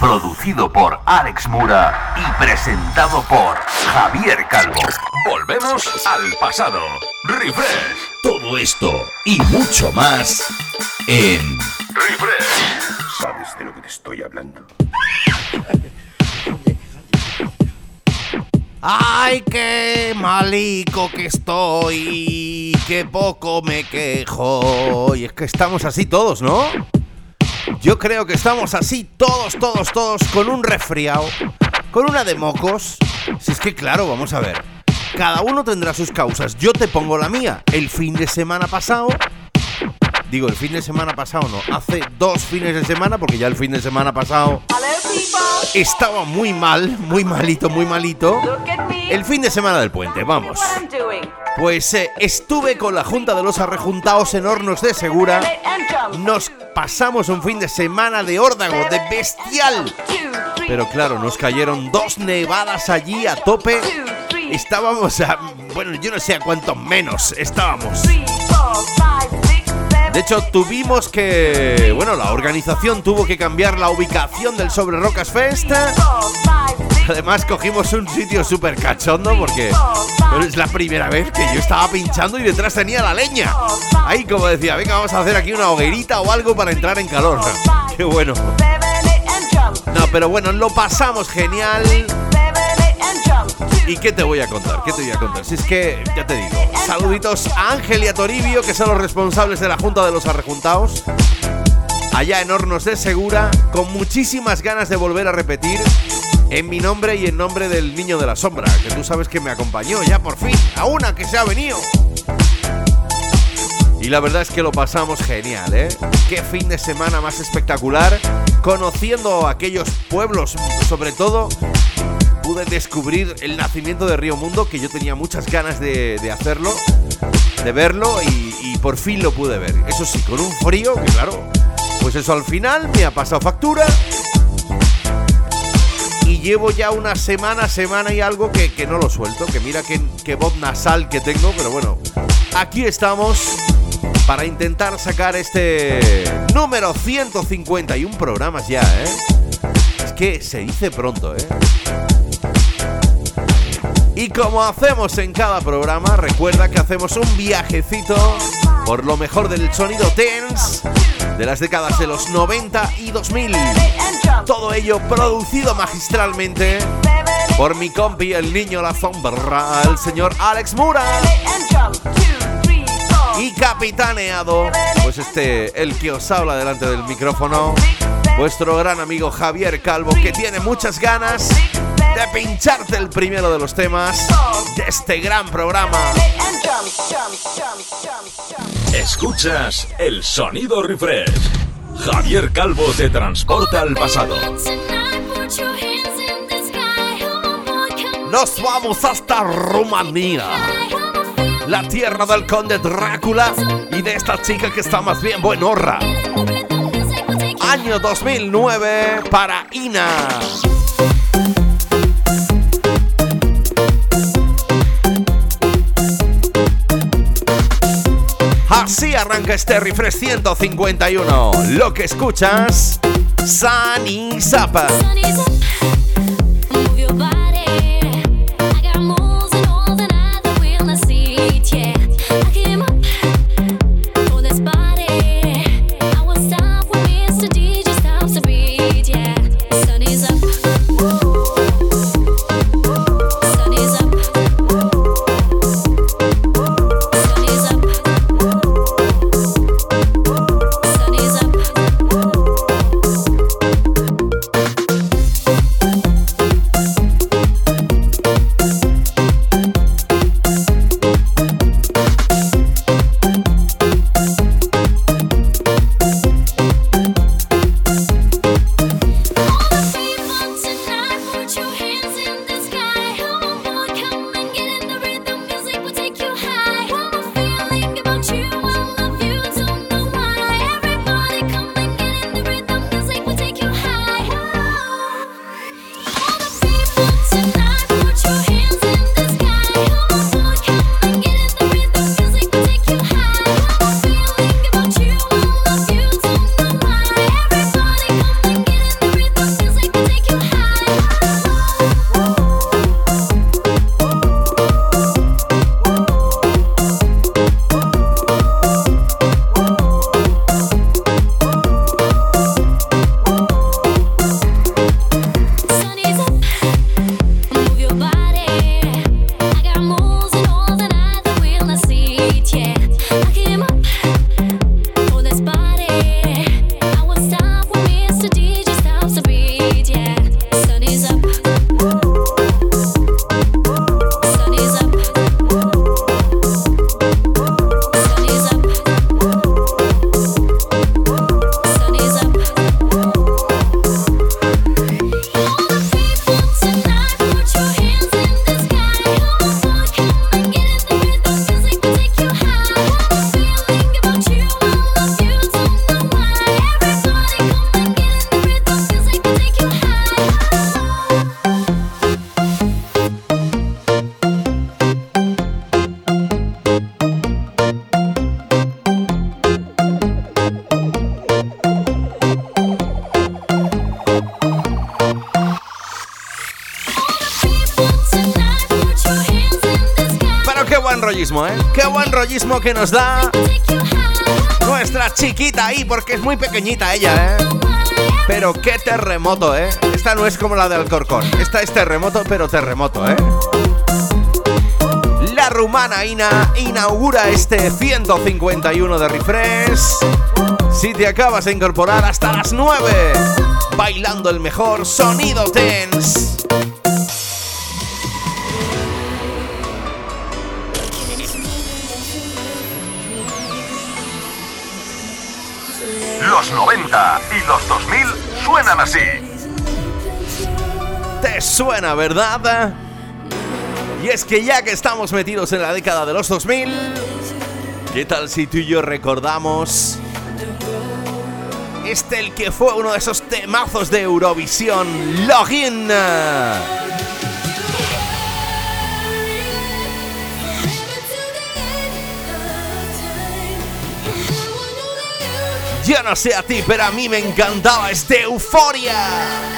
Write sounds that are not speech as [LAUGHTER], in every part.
producido por Alex Mura y presentado por Javier Calvo. Volvemos al pasado. Refresh. Todo esto y mucho más en Refresh. ¿Sabes de lo que te estoy hablando? Ay, qué malico que estoy, qué poco me quejo. Y es que estamos así todos, ¿no? Yo creo que estamos así todos, todos, todos, con un resfriado, con una de mocos. Si es que claro, vamos a ver. Cada uno tendrá sus causas. Yo te pongo la mía. El fin de semana pasado Digo, el fin de semana pasado no, hace dos fines de semana, porque ya el fin de semana pasado estaba muy mal, muy malito, muy malito. El fin de semana del puente, vamos. Pues eh, estuve con la Junta de los Arrejuntados en Hornos de Segura. Nos pasamos un fin de semana de órdago, de bestial. Pero claro, nos cayeron dos nevadas allí a tope. Estábamos a... Bueno, yo no sé a cuántos menos estábamos. De hecho, tuvimos que. Bueno, la organización tuvo que cambiar la ubicación del Sobre Rocas Fest. Además, cogimos un sitio súper cachondo porque es la primera vez que yo estaba pinchando y detrás tenía la leña. Ahí, como decía, venga, vamos a hacer aquí una hoguerita o algo para entrar en calor. [LAUGHS] Qué bueno. No, pero bueno, lo pasamos genial. ¿Y qué te voy a contar? ¿Qué te voy a contar? Si es que, ya te digo, saluditos a Ángel y a Toribio, que son los responsables de la Junta de los Arrejuntados. Allá en Hornos de Segura, con muchísimas ganas de volver a repetir en mi nombre y en nombre del Niño de la Sombra, que tú sabes que me acompañó ya por fin, a una que se ha venido. Y la verdad es que lo pasamos genial, ¿eh? Qué fin de semana más espectacular, conociendo aquellos pueblos, sobre todo pude descubrir el nacimiento de Río Mundo, que yo tenía muchas ganas de, hacerlo, de verlo y, por fin lo pude ver. Eso sí, con un frío que claro, pues eso al final me ha pasado factura. Y llevo ya una semana, semana y algo que, no lo suelto, que mira qué, qué voz nasal que tengo, pero bueno, aquí estamos para intentar sacar este número 151 programas ya, ¿eh? Es que se dice pronto, ¿eh? Y como hacemos en cada programa, recuerda que hacemos un viajecito por lo mejor del sonido tense de las décadas de los 90 y 2000. Todo ello producido magistralmente por mi compi, el niño la sombra, el señor Alex Mura. Y capitaneado, pues este, el que os habla delante del micrófono, vuestro gran amigo Javier Calvo, que tiene muchas ganas de pincharte el primero de los temas de este gran programa. Escuchas el sonido refresh. Javier Calvo te transporta al pasado. Nos vamos hasta Rumanía. La tierra del conde Drácula y de esta chica que está más bien buenorra. Año 2009 para Ina. Así arranca este refresh 151. Lo que escuchas, Sunny Zappa. Que nos da nuestra chiquita ahí, porque es muy pequeñita ella, ¿eh? Pero qué terremoto, ¿eh? Esta no es como la de Alcorcón. Esta es terremoto, pero terremoto, ¿eh? La rumana Ina inaugura este 151 de refresh. Si te acabas de incorporar hasta las 9, bailando el mejor sonido tense. Así. ¿Te suena, verdad? Y es que ya que estamos metidos en la década de los 2000, ¿qué tal si tú y yo recordamos este el que fue uno de esos temazos de Eurovisión, Login? Yo no sé a ti, pero a mí me encantaba este Euforia.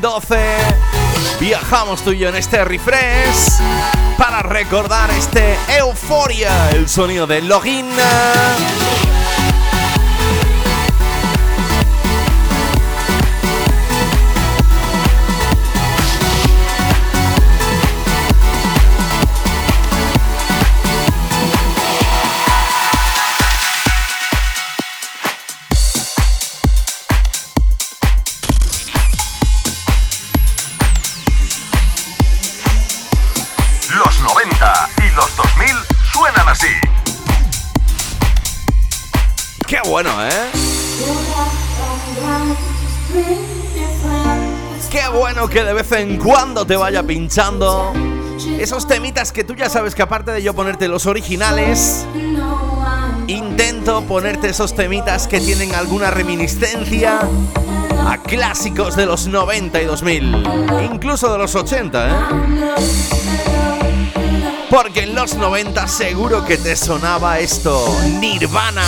2012. Viajamos tú y yo en este refresh para recordar este Euforia, el sonido de login. Cuando te vaya pinchando esos temitas que tú ya sabes que aparte de yo ponerte los originales, intento ponerte esos temitas que tienen alguna reminiscencia a clásicos de los 90 y 2000, incluso de los 80, ¿eh? Porque en los 90 seguro que te sonaba esto, Nirvana.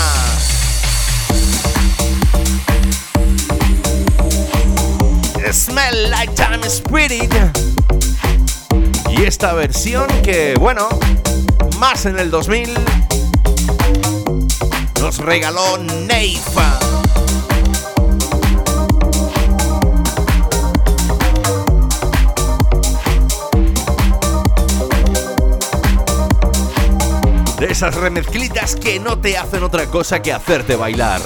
Smell Like Time Spirit. Y esta versión que, bueno, más en el 2000 nos regaló Neifa. De esas remezclitas que no te hacen otra cosa que hacerte bailar.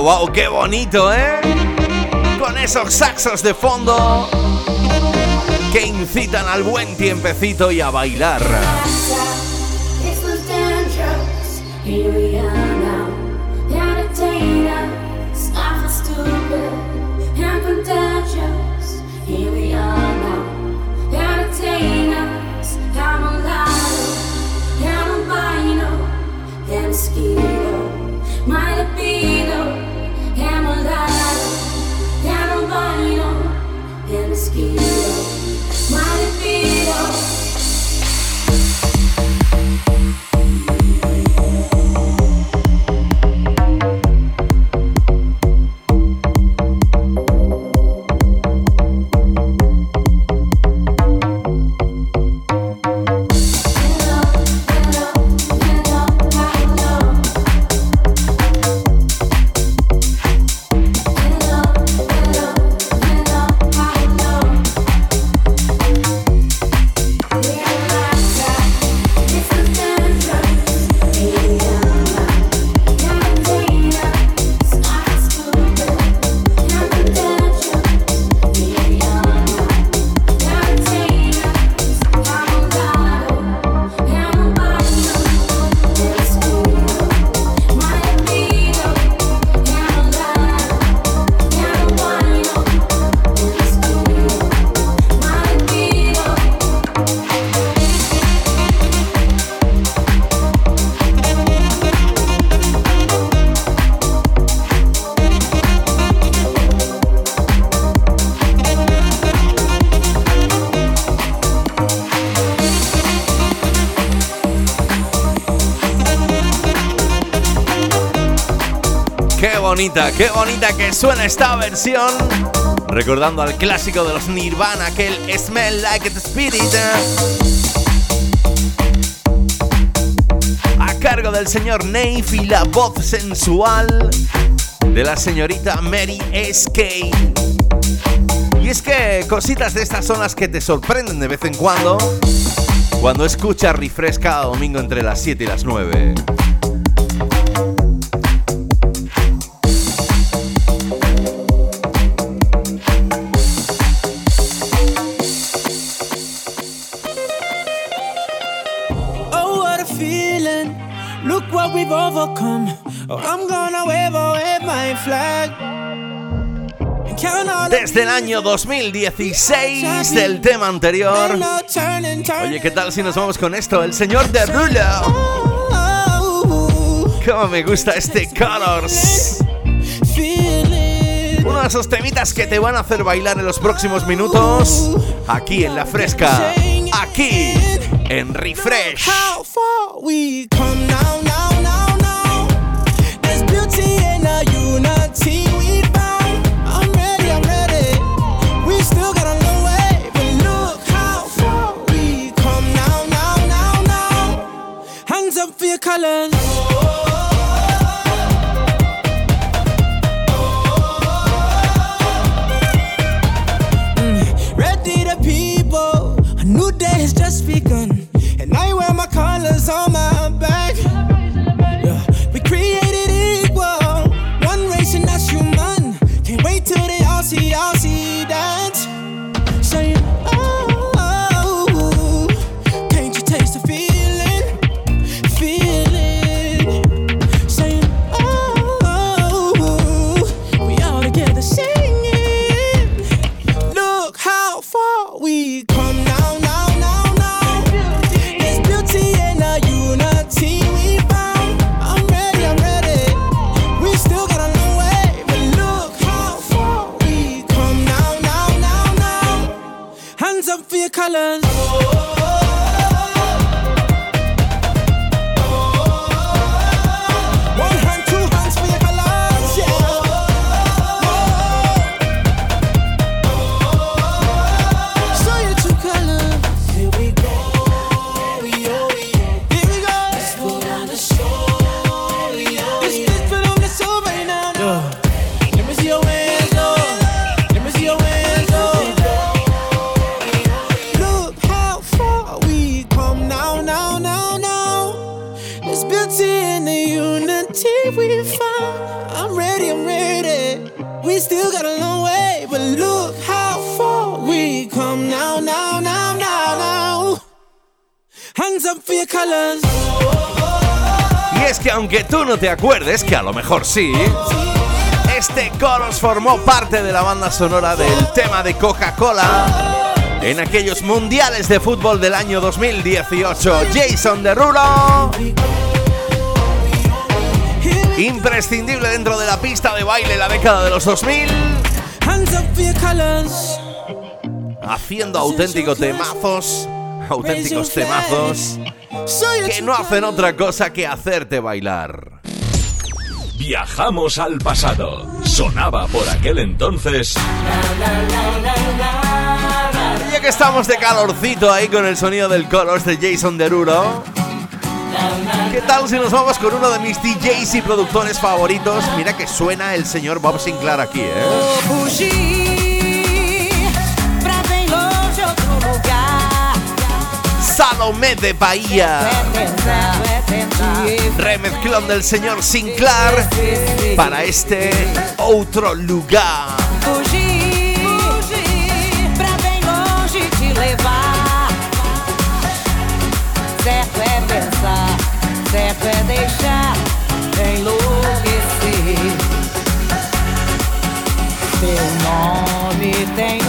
Wow, wow, qué bonito, ¿eh? Con esos saxos de fondo que incitan al buen tiempecito y a bailar. Qué bonita que suena esta versión. Recordando al clásico de los Nirvana, aquel Smell Like the Spirit. A cargo del señor Nave y la voz sensual de la señorita Mary S.K. Y es que cositas de estas son las que te sorprenden de vez en cuando cuando escuchas refresh cada domingo entre las 7 y las 9. Desde el año 2016 del tema anterior. Oye, ¿qué tal si nos vamos con esto? El señor de Rulo. Cómo me gusta este Colors. Uno de esos temitas que te van a hacer bailar en los próximos minutos. Aquí en la fresca. Aquí en Refresh. Hands up for your colors. Y es que aunque tú no te acuerdes, que a lo mejor sí, este Coros formó parte de la banda sonora del tema de Coca-Cola en aquellos mundiales de fútbol del año 2018. Jason Derulo. Imprescindible dentro de la pista de baile la década de los 2000. Haciendo auténticos temazos, auténticos temazos que no hacen otra cosa que hacerte bailar. Viajamos al pasado. Sonaba por aquel entonces. ya que estamos de calorcito ahí con el sonido del Colors de Jason Derulo. ¿Qué tal si nos vamos con uno de mis DJs y productores favoritos? Mira que suena el señor Bob Sinclair aquí, ¿eh? Salomé de Bahía. Remezclón del señor Sinclair para este otro lugar. Certo é deixar enlouquecer. Teu nome tem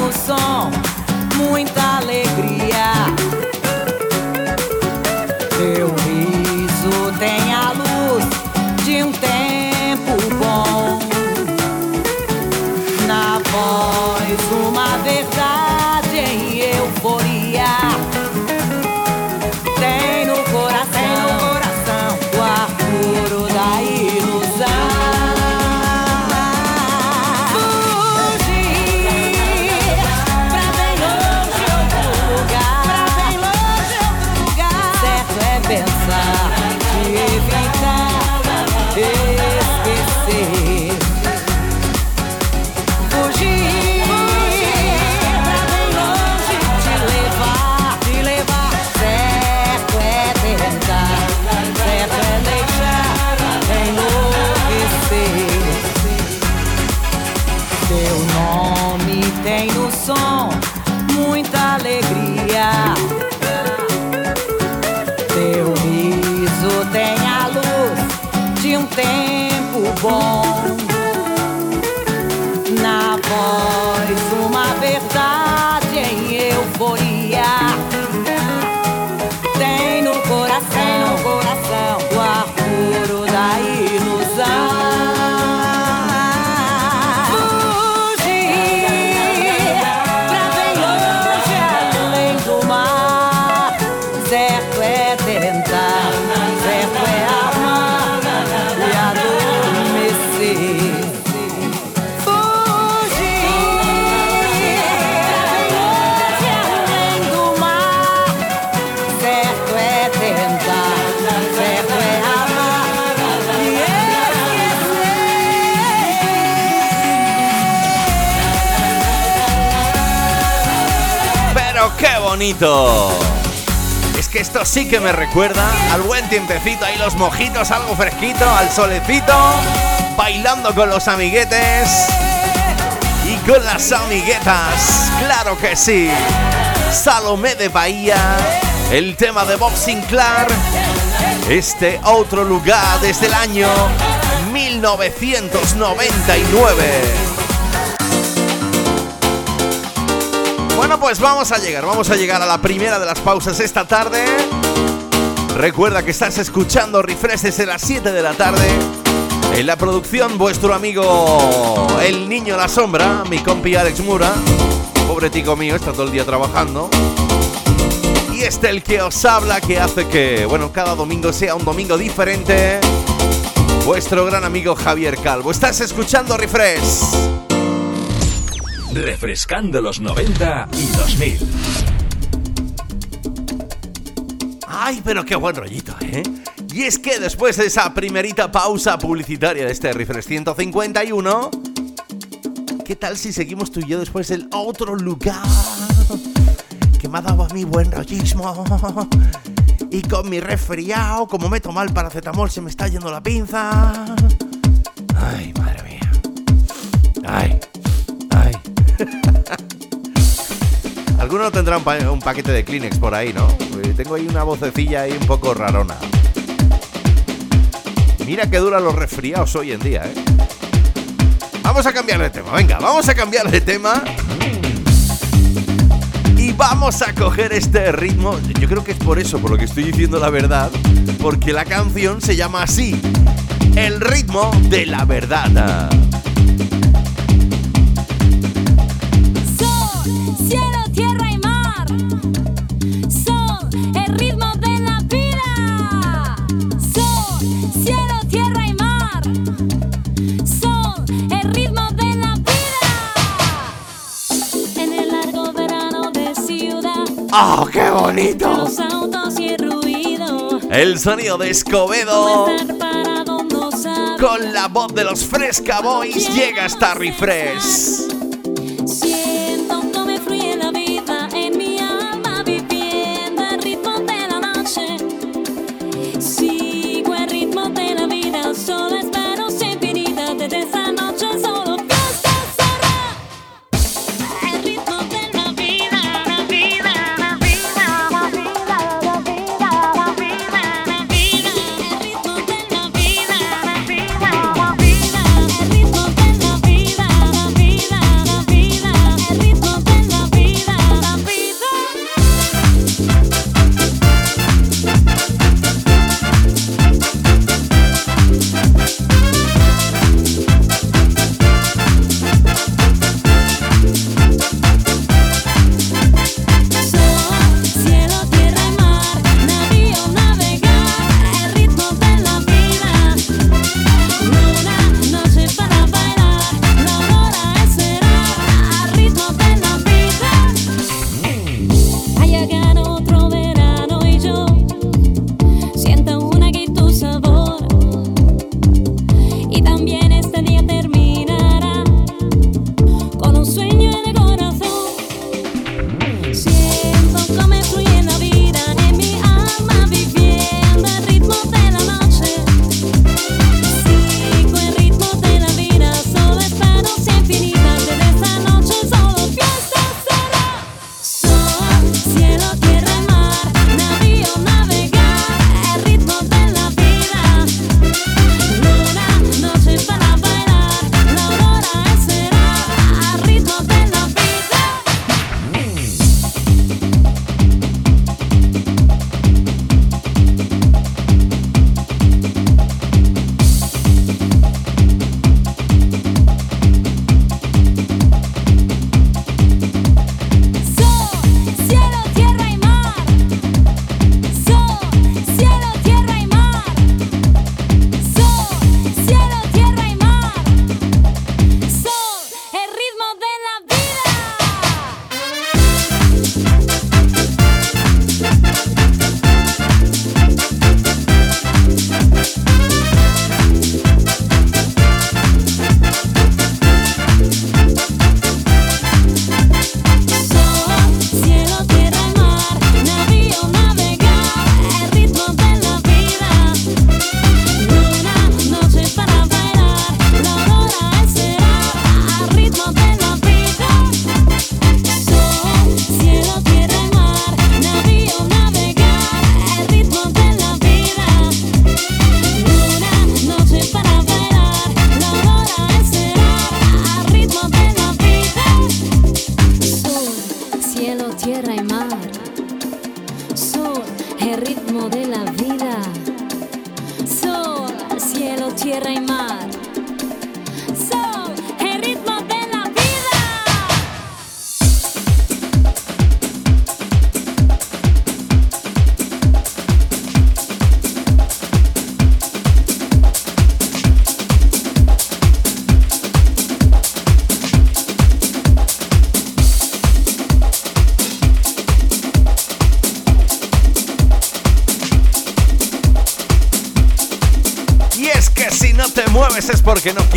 Es que esto sí que me recuerda al buen tiempecito, ahí los mojitos, algo fresquito, al solecito, bailando con los amiguetes y con las amiguetas. Claro que sí. Salomé de Bahía, el tema de Bob Sinclair, este otro lugar desde el año 1999. Bueno, pues vamos a llegar, vamos a llegar a la primera de las pausas esta tarde. Recuerda que estás escuchando Refresh desde las 7 de la tarde. En la producción, vuestro amigo El Niño La Sombra, mi compi Alex Mura. Pobre tico mío, está todo el día trabajando. Y este el que os habla, que hace que, bueno, cada domingo sea un domingo diferente. Vuestro gran amigo Javier Calvo. Estás escuchando Refresh refrescando los 90 y 2000. Ay, pero qué buen rollito, ¿eh? Y es que después de esa primerita pausa publicitaria de este Refresh 151, ¿qué tal si seguimos tú y yo después del otro lugar que me ha dado a mí buen rollismo? Y con mi resfriado, como me tomo el paracetamol, se me está yendo la pinza. Ay, madre mía. Ay. Algunos tendrán un, paquete de Kleenex por ahí, ¿no? Tengo ahí una vocecilla ahí un poco rarona. Mira qué duran los resfriados hoy en día, ¿eh? Vamos a cambiar de tema, venga, vamos a cambiar de tema. Y vamos a coger este ritmo. Yo creo que es por eso, por lo que estoy diciendo la verdad. Porque la canción se llama así. El ritmo de la verdad. ¡Oh, qué bonito! El sonido de Escobedo. Con la voz de los Fresca Boys llega hasta Refresh.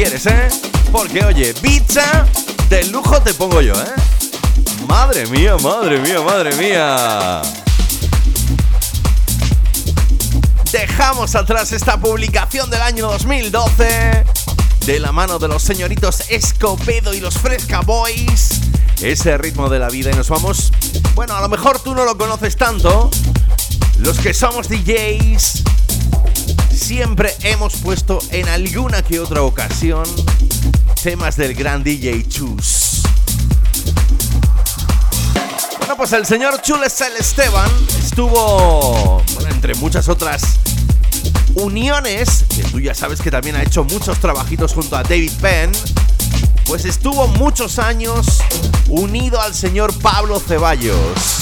quieres, ¿eh? Porque oye, pizza de lujo te pongo yo, ¿eh? Madre mía, madre mía, madre mía. Dejamos atrás esta publicación del año 2012 de la mano de los señoritos Escopedo y los Fresca Boys. Ese ritmo de la vida y nos vamos. Bueno, a lo mejor tú no lo conoces tanto. Los que somos DJs siempre hemos puesto en alguna que otra ocasión temas del gran DJ Chus. Bueno, pues el señor Chulesel Esteban estuvo, entre muchas otras uniones, que tú ya sabes que también ha hecho muchos trabajitos junto a David Penn, pues estuvo muchos años unido al señor Pablo Ceballos.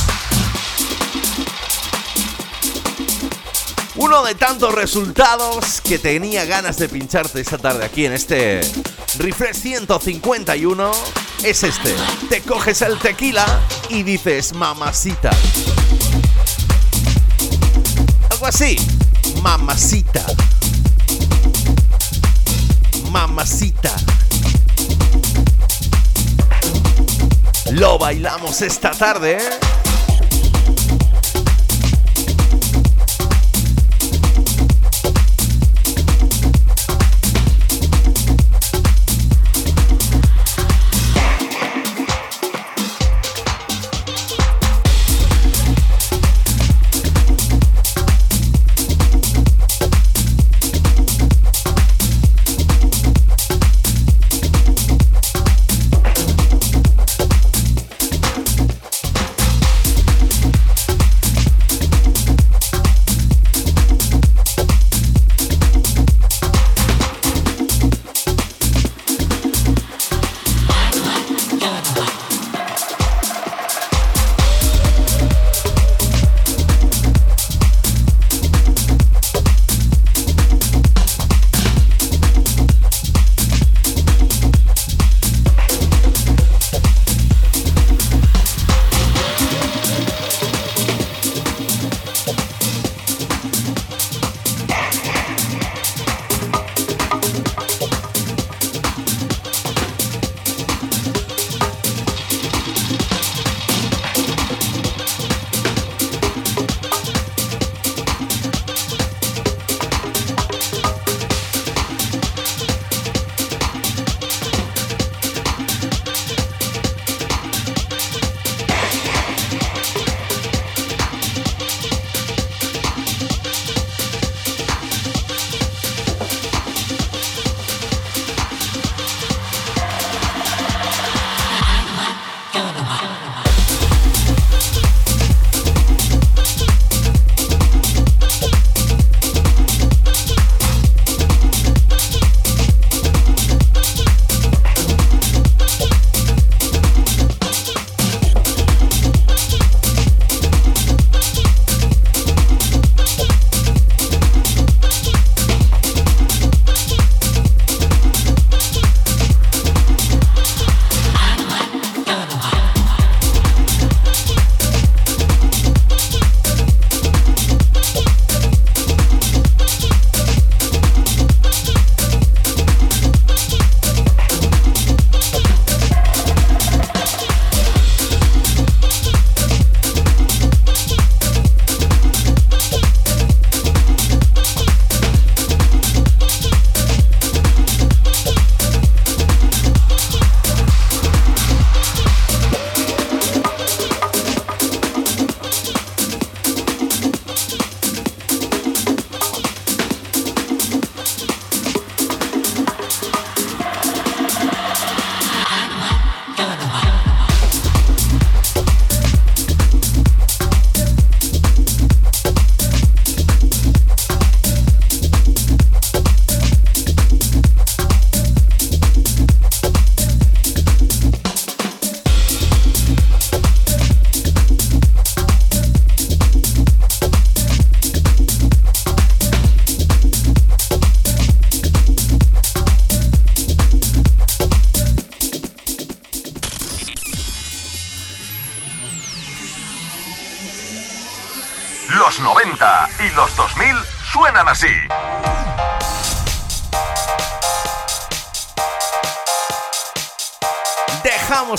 Uno de tantos resultados que tenía ganas de pincharte esta tarde aquí en este Refresh 151 es este. Te coges el tequila y dices mamacita. Algo así. Mamacita. Mamacita. Lo bailamos esta tarde, ¿eh?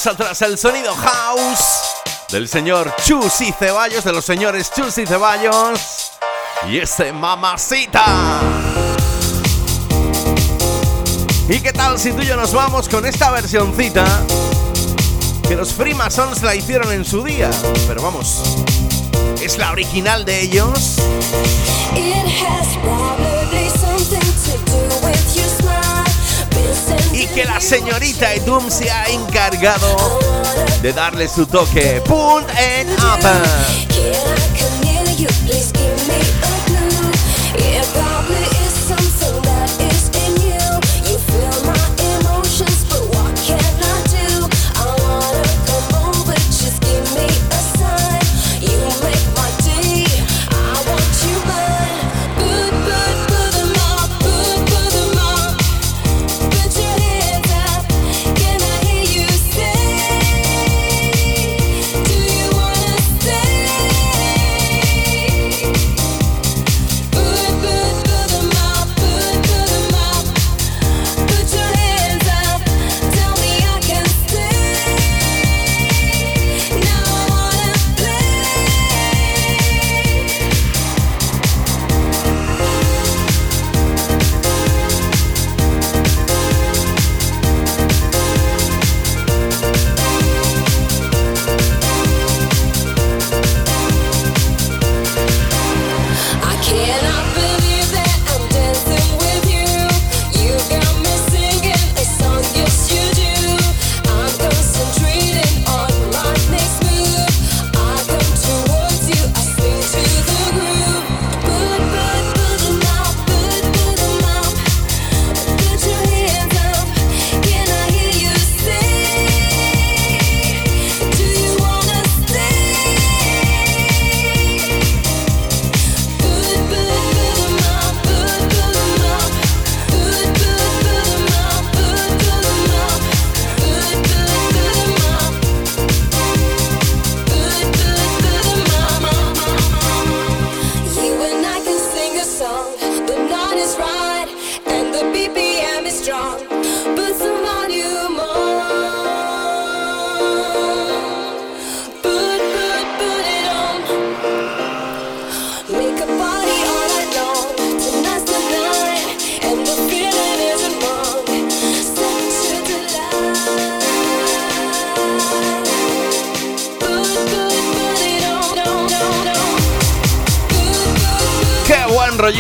Atrás el sonido house del señor Chus y Ceballos, de los señores Chus y Ceballos. y ese mamacita. ¿Y qué tal si tú y yo nos vamos con esta versioncita? Que los Freemasons la hicieron en su día, pero vamos, es la original de ellos. Que la señorita Edum se ha encargado de darle su toque. Punt and up.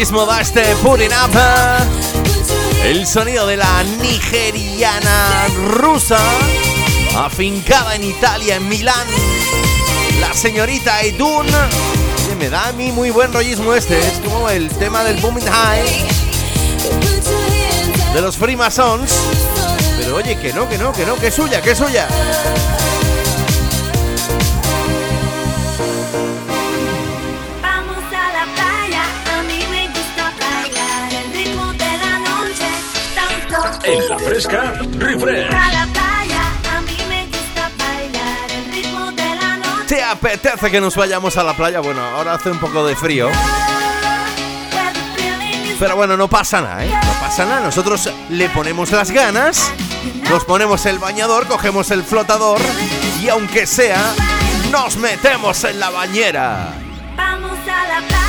Rollismo da este Putting Up. El sonido de la nigeriana rusa, afincada en Italia, en Milán. La señorita Edun. Que me da a mí muy buen rollismo este. Es como el tema del Booming High. De los Freemasons. Pero oye, que no, que no, que no, que es suya, que es suya. En la fresca, refresh. ¿Te apetece que nos vayamos a la playa? Bueno, ahora hace un poco de frío. Pero bueno, no pasa nada, ¿eh? No pasa nada. Nosotros le ponemos las ganas, nos ponemos el bañador, cogemos el flotador y aunque sea, nos metemos en la bañera. Vamos a la playa.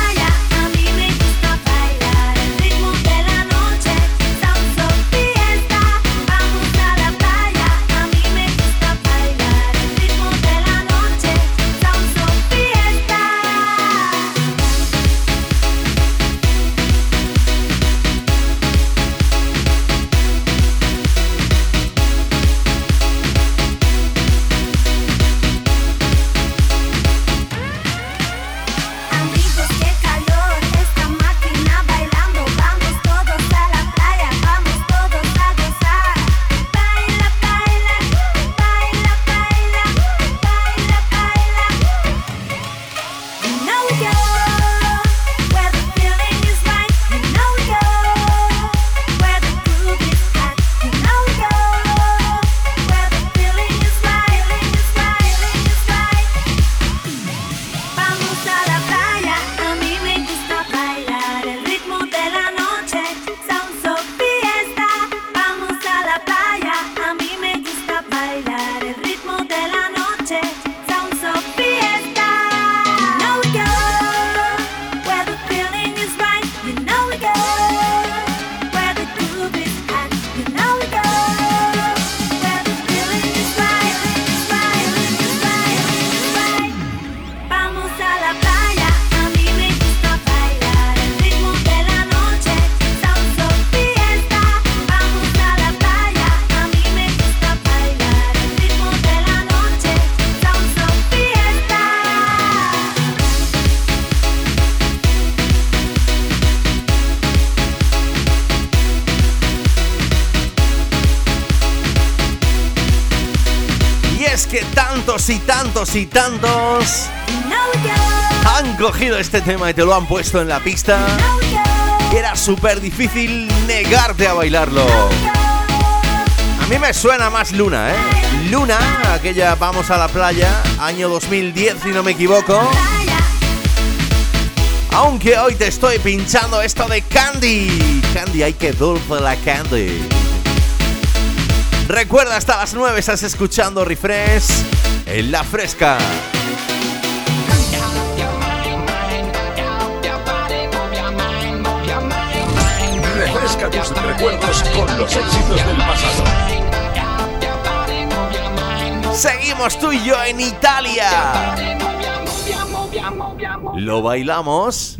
Tantos y tantos y tantos han cogido este tema y te lo han puesto en la pista. Era súper difícil negarte a bailarlo. A mí me suena más Luna, ¿eh? Luna, aquella Vamos a la playa, año 2010 si no me equivoco. Aunque hoy te estoy pinchando esto de Candy. Candy, hay que dulce la Candy. Recuerda, hasta las 9 estás escuchando Refresh en la fresca. Refresca tus recuerdos con los éxitos del pasado. Seguimos tú y yo en Italia. Lo bailamos.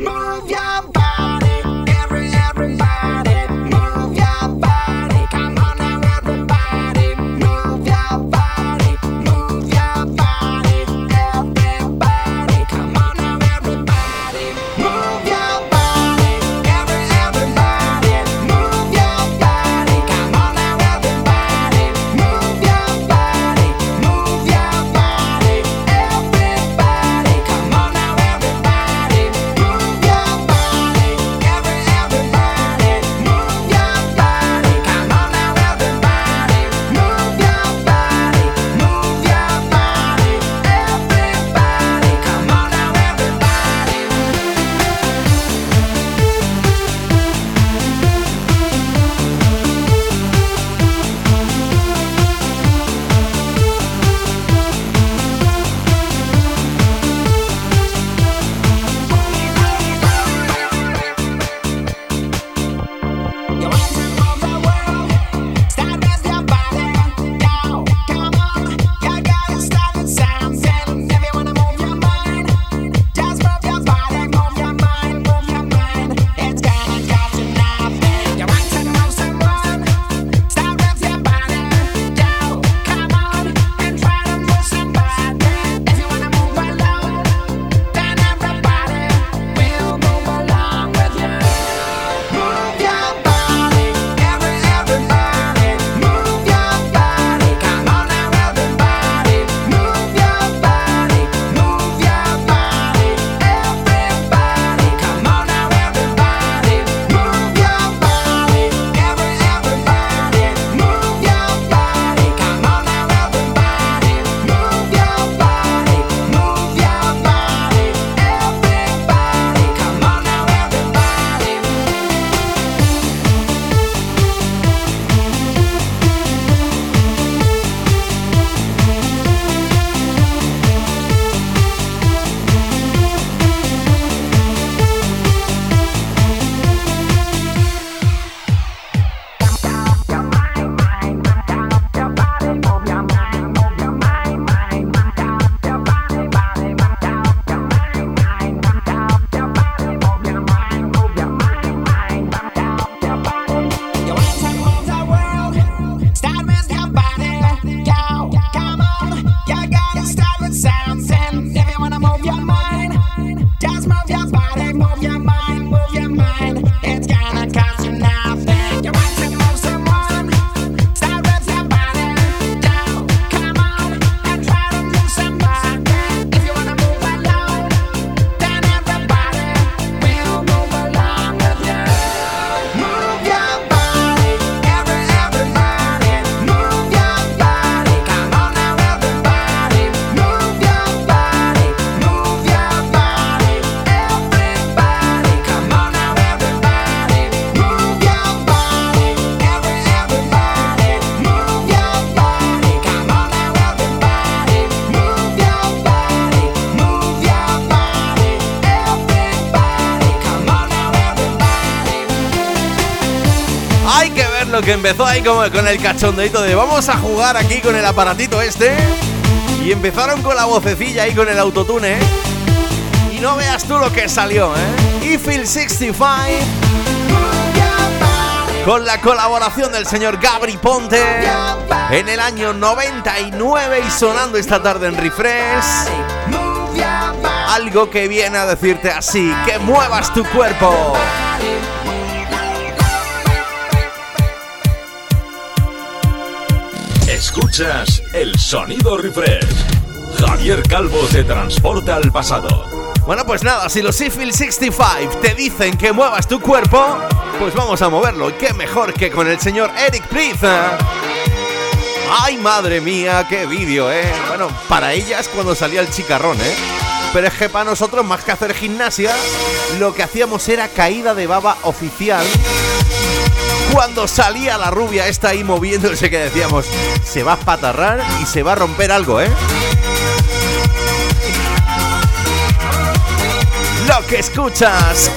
Empezó ahí como con el cachondeito de vamos a jugar aquí con el aparatito este. Y empezaron con la vocecilla ahí con el autotune. Y no veas tú lo que salió, ¿eh? Eiffel 65. Con la colaboración del señor Gabri Ponte en el año 99 y sonando esta tarde en Refresh. Algo que viene a decirte así, que muevas tu cuerpo. Escuchas el sonido refresh. Javier Calvo te transporta al pasado. Bueno, pues nada, si los Sifil 65 te dicen que muevas tu cuerpo, pues vamos a moverlo. Y qué mejor que con el señor Eric Priza. ¡Ay, madre mía, qué vídeo, eh! Bueno, para ellas cuando salía el chicarrón, eh. Pero es que para nosotros, más que hacer gimnasia, lo que hacíamos era caída de baba oficial. Cuando salía la rubia esta ahí moviéndose que decíamos, se va a patarrar y se va a romper algo, ¿eh? Lo que escuchas.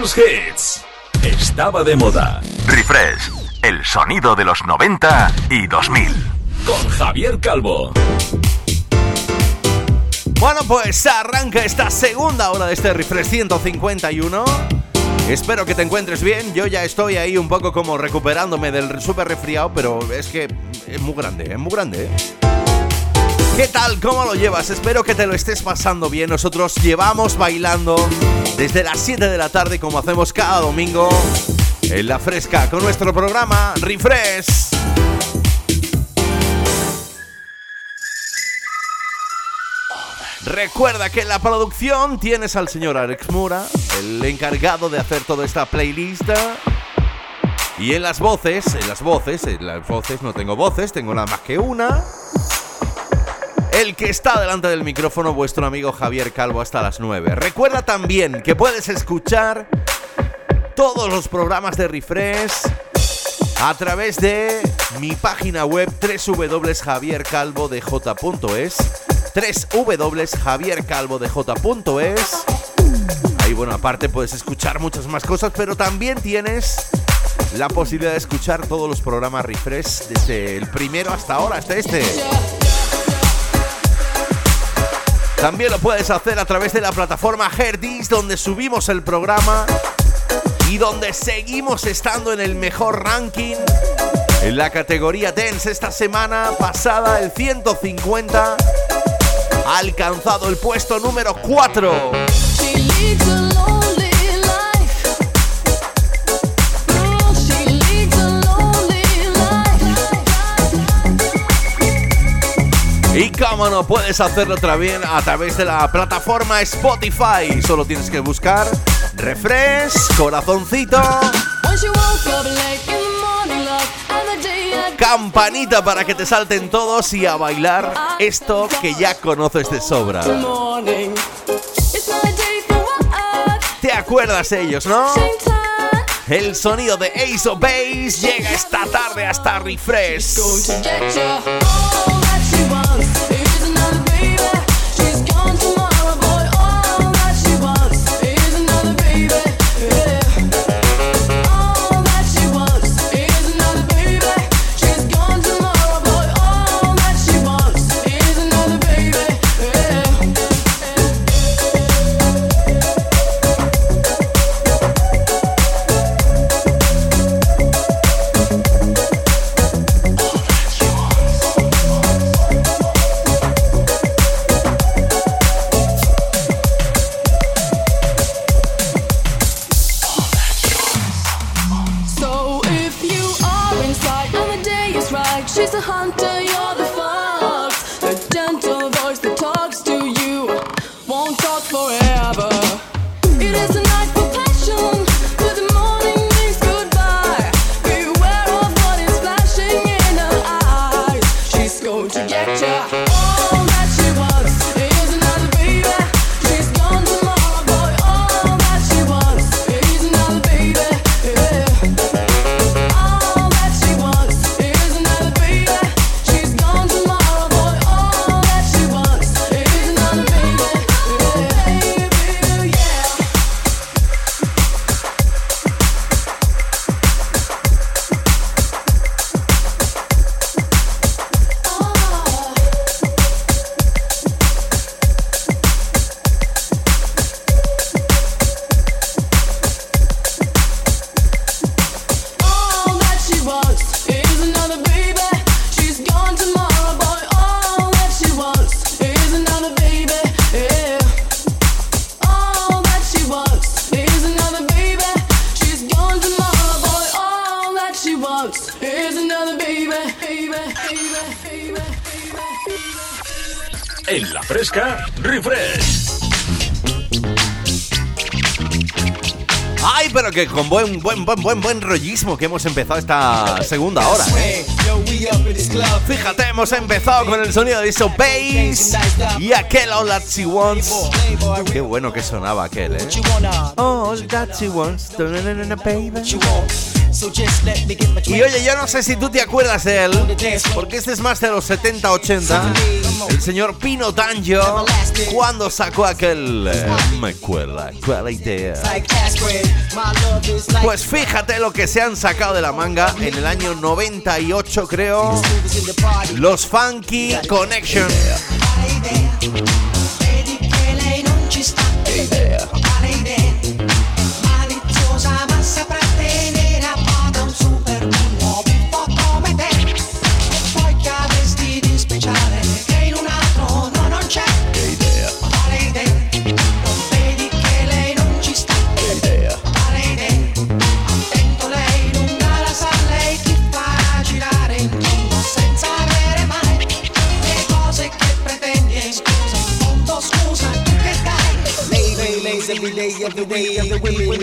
Dance Hits. Estaba de moda. Refresh, el sonido de los 90 y 2000. Con Javier Calvo. Bueno, pues arranca esta segunda hora de este Refresh 151. Espero que te encuentres bien. Yo ya estoy ahí un poco como recuperándome del súper resfriado, pero es que es muy grande, es muy grande. ¿eh? ¿Qué tal? ¿Cómo lo llevas? Espero que te lo estés pasando bien. Nosotros llevamos bailando desde las 7 de la tarde como hacemos cada domingo en la fresca con nuestro programa Refresh. Recuerda que en la producción tienes al señor Alex Mura, el encargado de hacer toda esta playlist. Y en las voces, en las voces, en las voces no tengo voces, tengo nada más que una. El que está delante del micrófono, vuestro amigo Javier Calvo hasta las 9. Recuerda también que puedes escuchar todos los programas de Refresh a través de mi página web www.javiercalvodej.es www.javiercalvodej.es Ahí, bueno, aparte puedes escuchar muchas más cosas, pero también tienes la posibilidad de escuchar todos los programas Refresh desde el primero hasta ahora, hasta este. También lo puedes hacer a través de la plataforma Herdis, donde subimos el programa y donde seguimos estando en el mejor ranking en la categoría Dance. Esta semana pasada, el 150 ha alcanzado el puesto número 4. Y cómo no puedes hacerlo también a través de la plataforma Spotify. Solo tienes que buscar refresh, corazoncito, campanita para que te salten todos y a bailar esto que ya conoces de sobra. ¿Te acuerdas de ellos, no? El sonido de Ace of Base llega esta tarde hasta Refresh. Que con buen, buen, buen, buen, buen rollismo que hemos empezado esta segunda hora. ¿eh? Fíjate, hemos empezado con el sonido de eso bass y aquel All That She Wants. Qué bueno que sonaba aquel, ¿eh? All That She Wants. Y oye, yo no sé si tú te acuerdas de él, porque este es más de los 70-80. El señor Pino Tanjo, cuando sacó aquel. eh, me cuela, cuela idea. Pues fíjate lo que se han sacado de la manga en el año 98, creo. Los Funky Connection.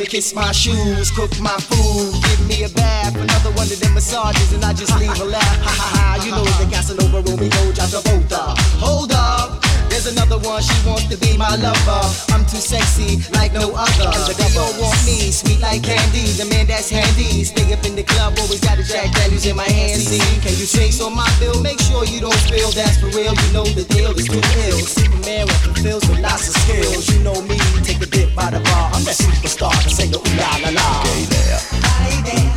Kiss my shoes, cook my food, give me a bath. Another one of them massages, and I just leave a laugh. Ha ha ha, you know the Casanova Romeo John Travolta. Hold up. There's another one, she wants to be my lover. I'm too sexy, like no other. They all want me, sweet like candy. The man that's handy, stay up in the club, always got a Jack Daniels in my hand. See, can you drinks on my bill? Make sure you don't spill. That's for real, you know the deal is too ill. Superman with the fills with lots of skills. You know me, take a dip by the bar. I'm that superstar, I say the ooh la la la. Male idea,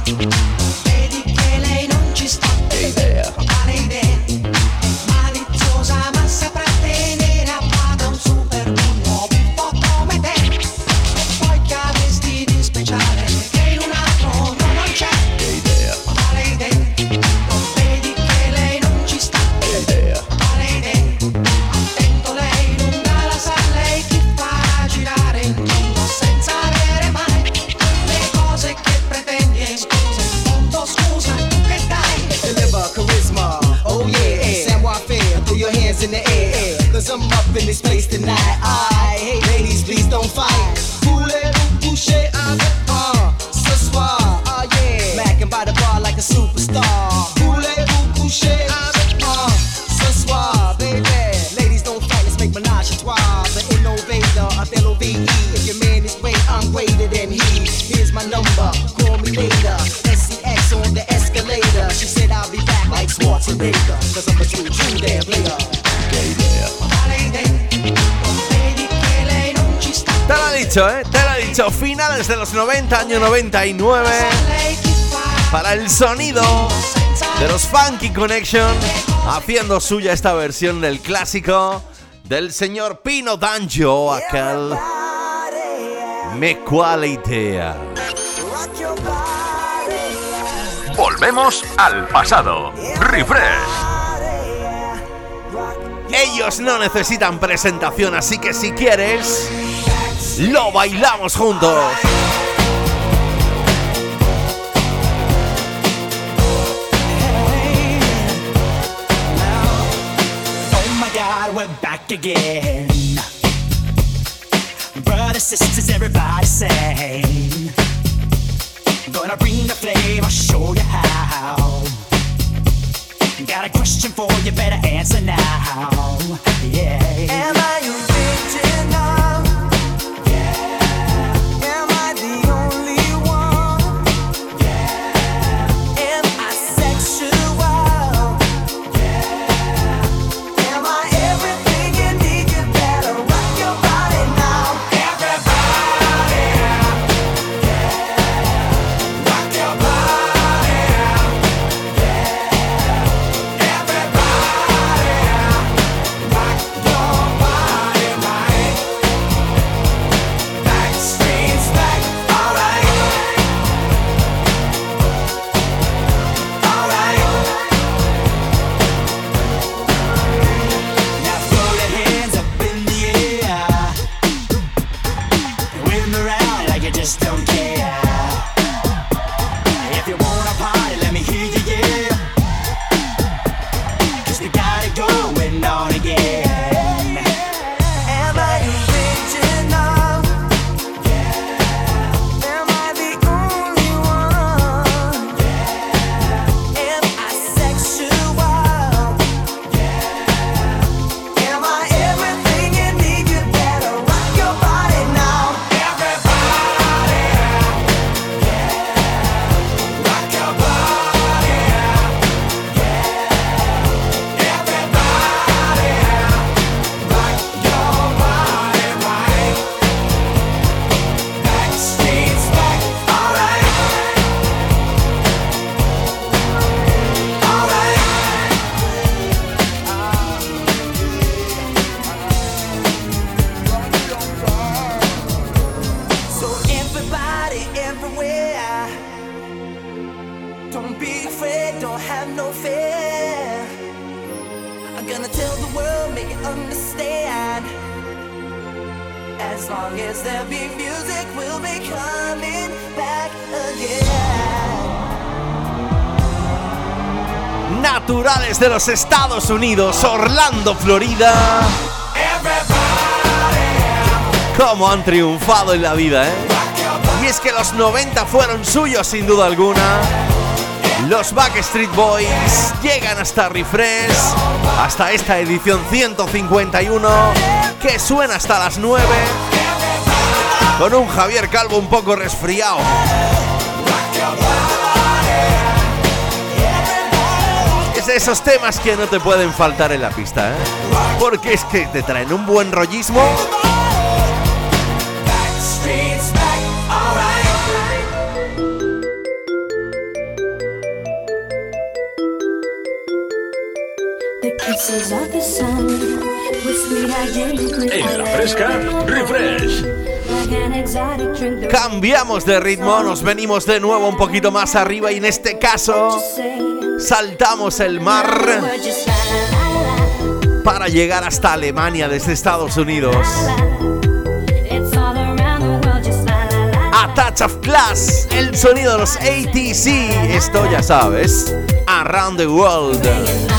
vedi che lei non ci sta. Male idea, finales de los 90, año 99, para el sonido de los Funky Connection, haciendo suya esta versión del clásico del señor Pino Danjo, aquel Me cual idea. Volvemos al pasado. Refresh. Ellos no necesitan presentación, así que si quieres, lo bailamos juntos. Oh again. Brothers, sisters, everybody sing. Gonna bring the flame, I'll show you how. Got a question for you, better answer now. Yeah. de los Estados Unidos, Orlando, Florida. Cómo han triunfado en la vida, ¿eh? Y es que los 90 fueron suyos sin duda alguna. Los Backstreet Boys llegan hasta Refresh, hasta esta edición 151, que suena hasta las 9, con un Javier Calvo un poco resfriado. esos temas que no te pueden faltar en la pista, ¿eh? porque es que te traen un buen rollismo. En la fresca, refresh. Cambiamos de ritmo, nos venimos de nuevo un poquito más arriba y en este caso saltamos el mar para llegar hasta Alemania desde Estados Unidos. A Touch of Class, el sonido de los ATC, esto ya sabes, Around the World.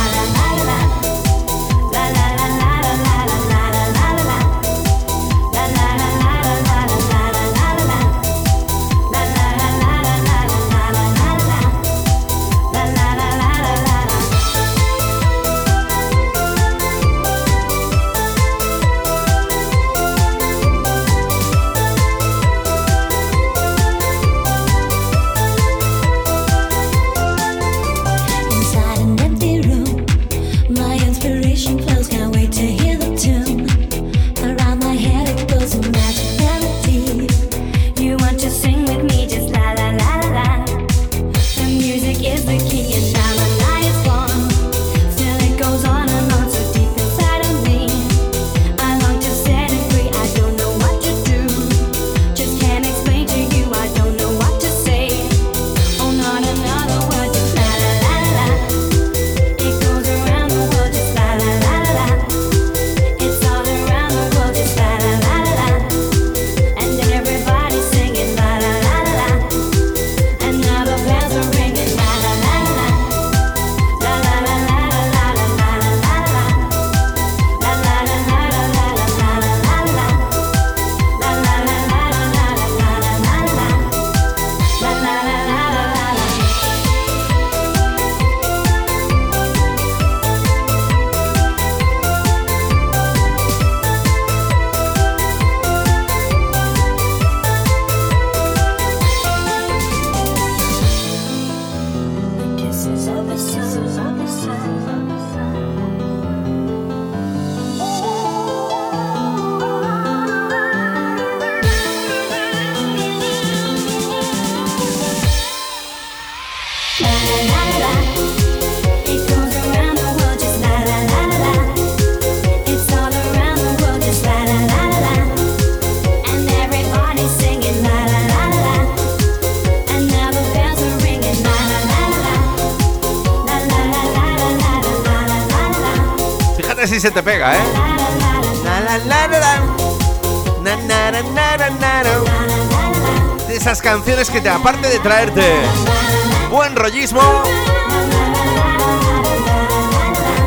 Na, na, na, na. De esas canciones que te, aparte de traerte buen rollismo,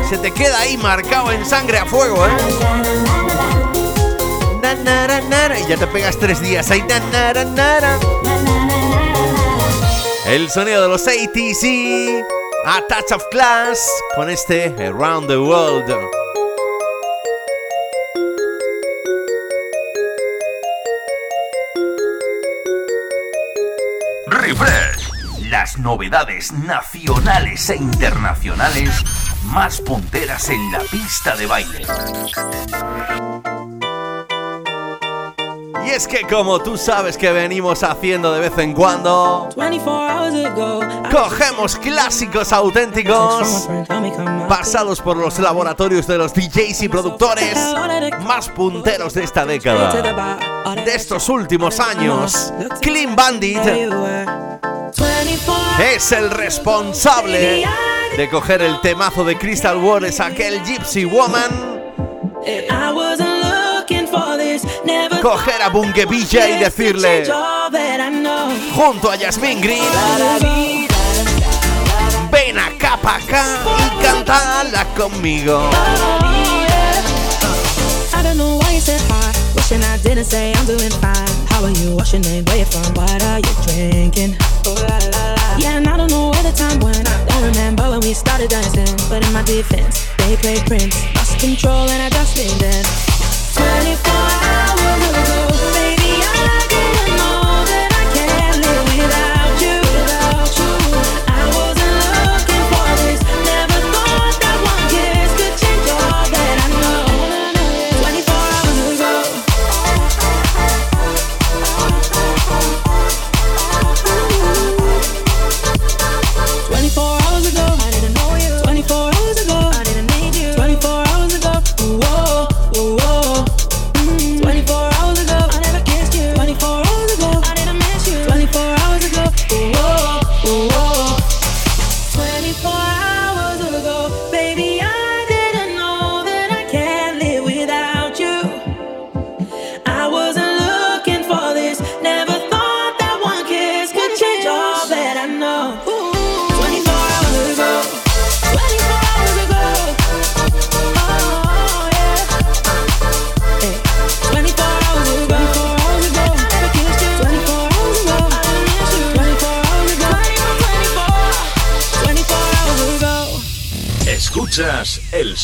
se te queda ahí marcado en sangre a fuego, ¿eh? Y ya te pegas tres días ahí. El sonido de los ATC, A Touch of Class, con este Around the World. Las novedades nacionales e internacionales más punteras en la pista de baile. Y es que como tú sabes que venimos haciendo de vez en cuando, 24 hours ago, I cogemos clásicos auténticos pasados por los laboratorios de los DJs y productores más punteros de esta década, de estos últimos años. Clean Bandit es el responsable de coger el temazo de Crystal Waters, aquel Gypsy Woman, coger a Bunge Villa y decirle, junto a Jasmine Green, ven acá pa' acá y cantala conmigo. I don't know why. Wishing I didn't say I'm doing fine. How are you? What's your name? Where you from? What are you drinking? Oh, la, la, la. Yeah, and I don't know where the time went. Don't remember when we started dancing. But in my defense, they played Prince. Lost control and I just leaned in. 24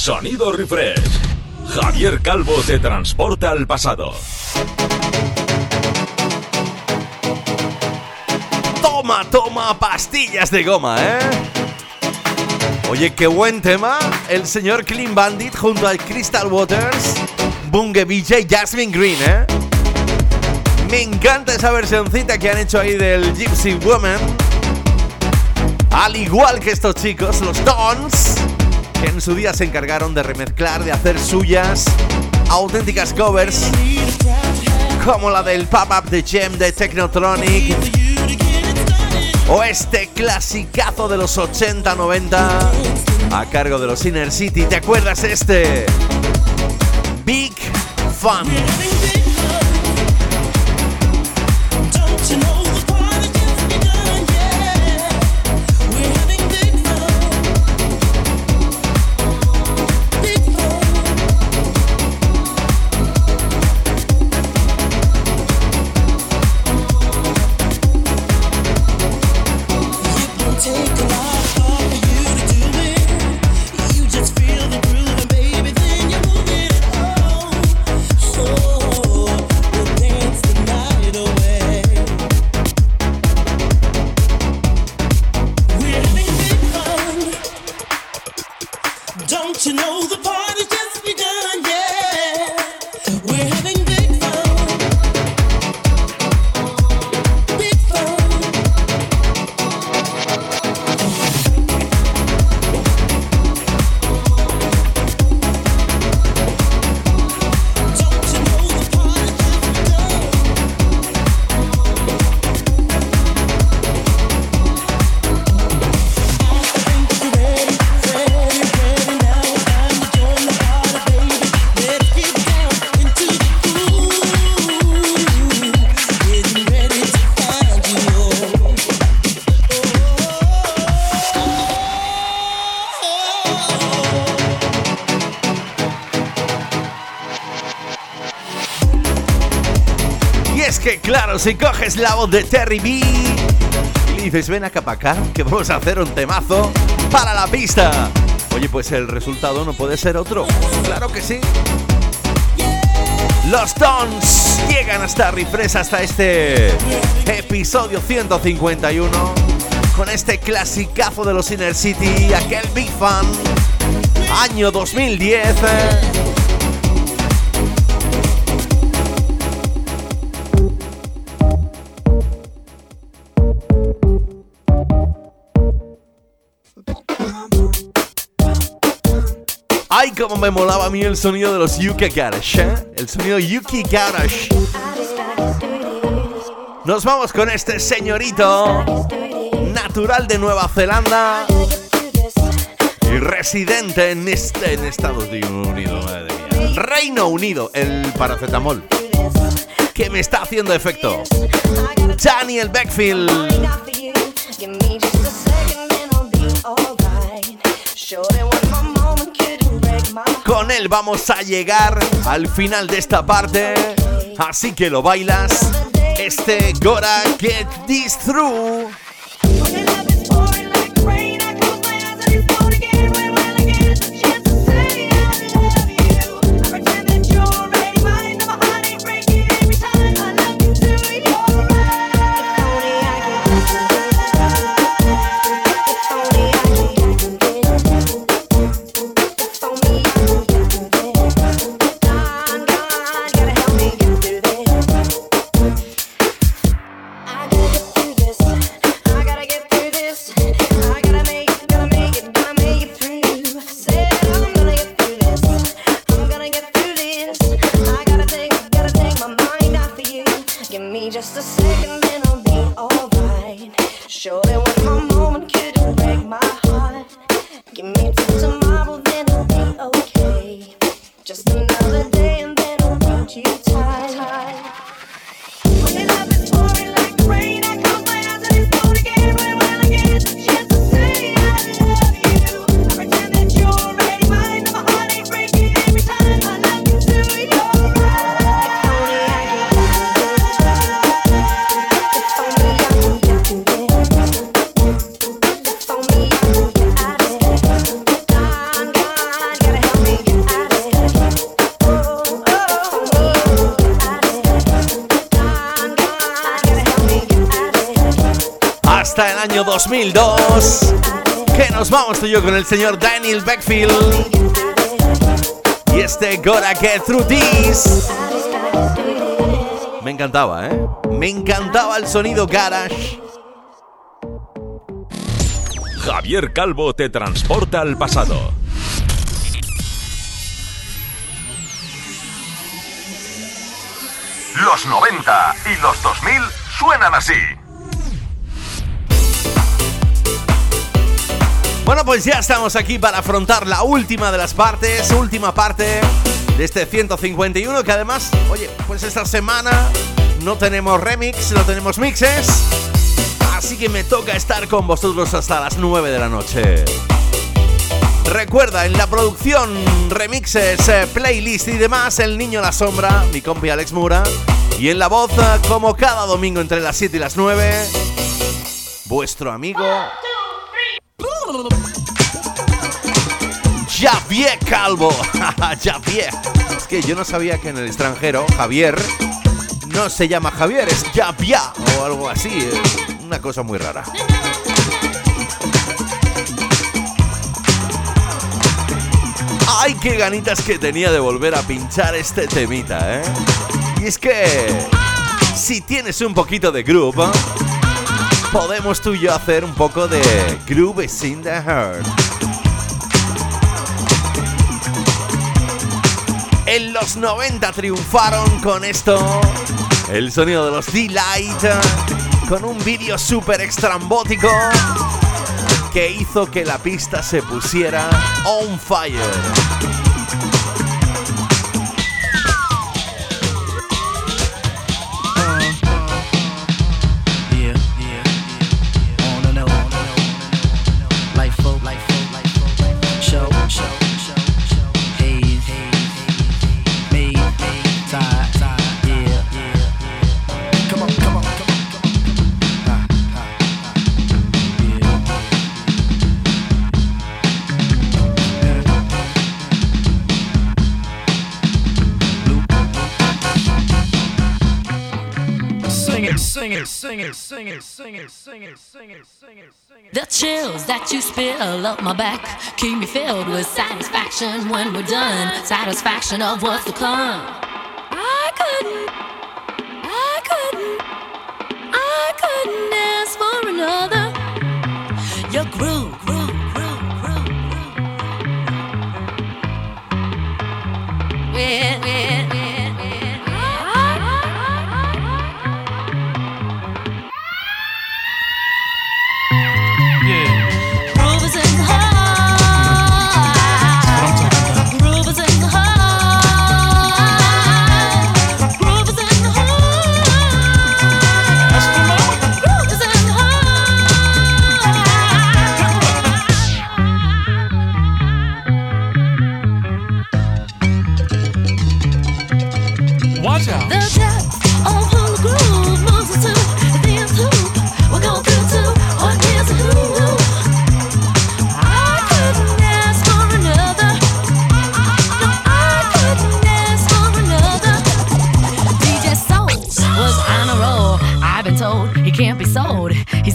sonido refresh. Javier Calvo te transporta al pasado. Toma, toma pastillas de goma, ¿eh? Oye, qué buen tema. El señor Clean Bandit junto al Crystal Waters, Bunge BJ, Jasmine Green, ¿eh? Me encanta esa versioncita que han hecho ahí del Gypsy Woman. Al igual que estos chicos, los Dons, que en su día se encargaron de remezclar, de hacer suyas auténticas covers, como la del Pop-Up de Gem de Technotronic, o este clasicazo de los 80-90 a cargo de los Inner City. ¿Te acuerdas este? Big Fun. Coges la voz de Terry B y dices, ven acá para acá, que vamos a hacer un temazo para la pista. Oye, pues el resultado no puede ser otro. Claro que sí. Los Tons llegan hasta Refresh, hasta este episodio 151, con este clasicazo de los Inner City, aquel Big Fan, año 2010. eh. Me molaba a mí el sonido de los Yuki Garage, ¿eh? El sonido Yuki Garage. Nos vamos con este señorito natural de Nueva Zelanda y residente en, este, en Estados Unidos. Reino Unido, el paracetamol. Que me está haciendo efecto. Daniel Beckfield. Con él vamos a llegar al final de esta parte. Así que lo bailas. Este Gora Get This Through. Nos vamos tú y yo con el señor Daniel Beckfield. Y este Gotta Get Through This. Me encantaba, ¿eh? Me encantaba el sonido garage. Javier Calvo te transporta al pasado. Los 90 y los 2000 suenan así. Bueno, pues ya estamos aquí para afrontar la última de las partes, última parte de este 151, que además, oye, pues esta semana no tenemos remix, no tenemos mixes, así que me toca estar con vosotros hasta las 9 de la noche. Recuerda, en la producción, remixes, eh, playlist y demás, El Niño La Sombra, mi compi Alex Mura, y en la voz, eh, como cada domingo entre las 7 y las 9, vuestro amigo... Javier Calvo. [LAUGHS] Javier. Es que yo no sabía que en el extranjero Javier no se llama Javier, es Javier o algo así. eh, Una cosa muy rara. Ay, qué ganitas que tenía de volver a pinchar este temita, ¿eh? Y es que si tienes un poquito de groove, ¿eh? Podemos tú y yo hacer un poco de groove is in the heart. En los 90 triunfaron con esto. El sonido de los D-Light. Con un vídeo súper extrambótico. Que hizo que la pista se pusiera on fire. Sing it, sing it, sing it, sing it. The chills that you spill up my back keep me filled with satisfaction when we're done. Satisfaction of what's to come. I couldn't, I couldn't, I couldn't ask for another. Your groove, groove, groove, groove, groove. Yeah, yeah, yeah,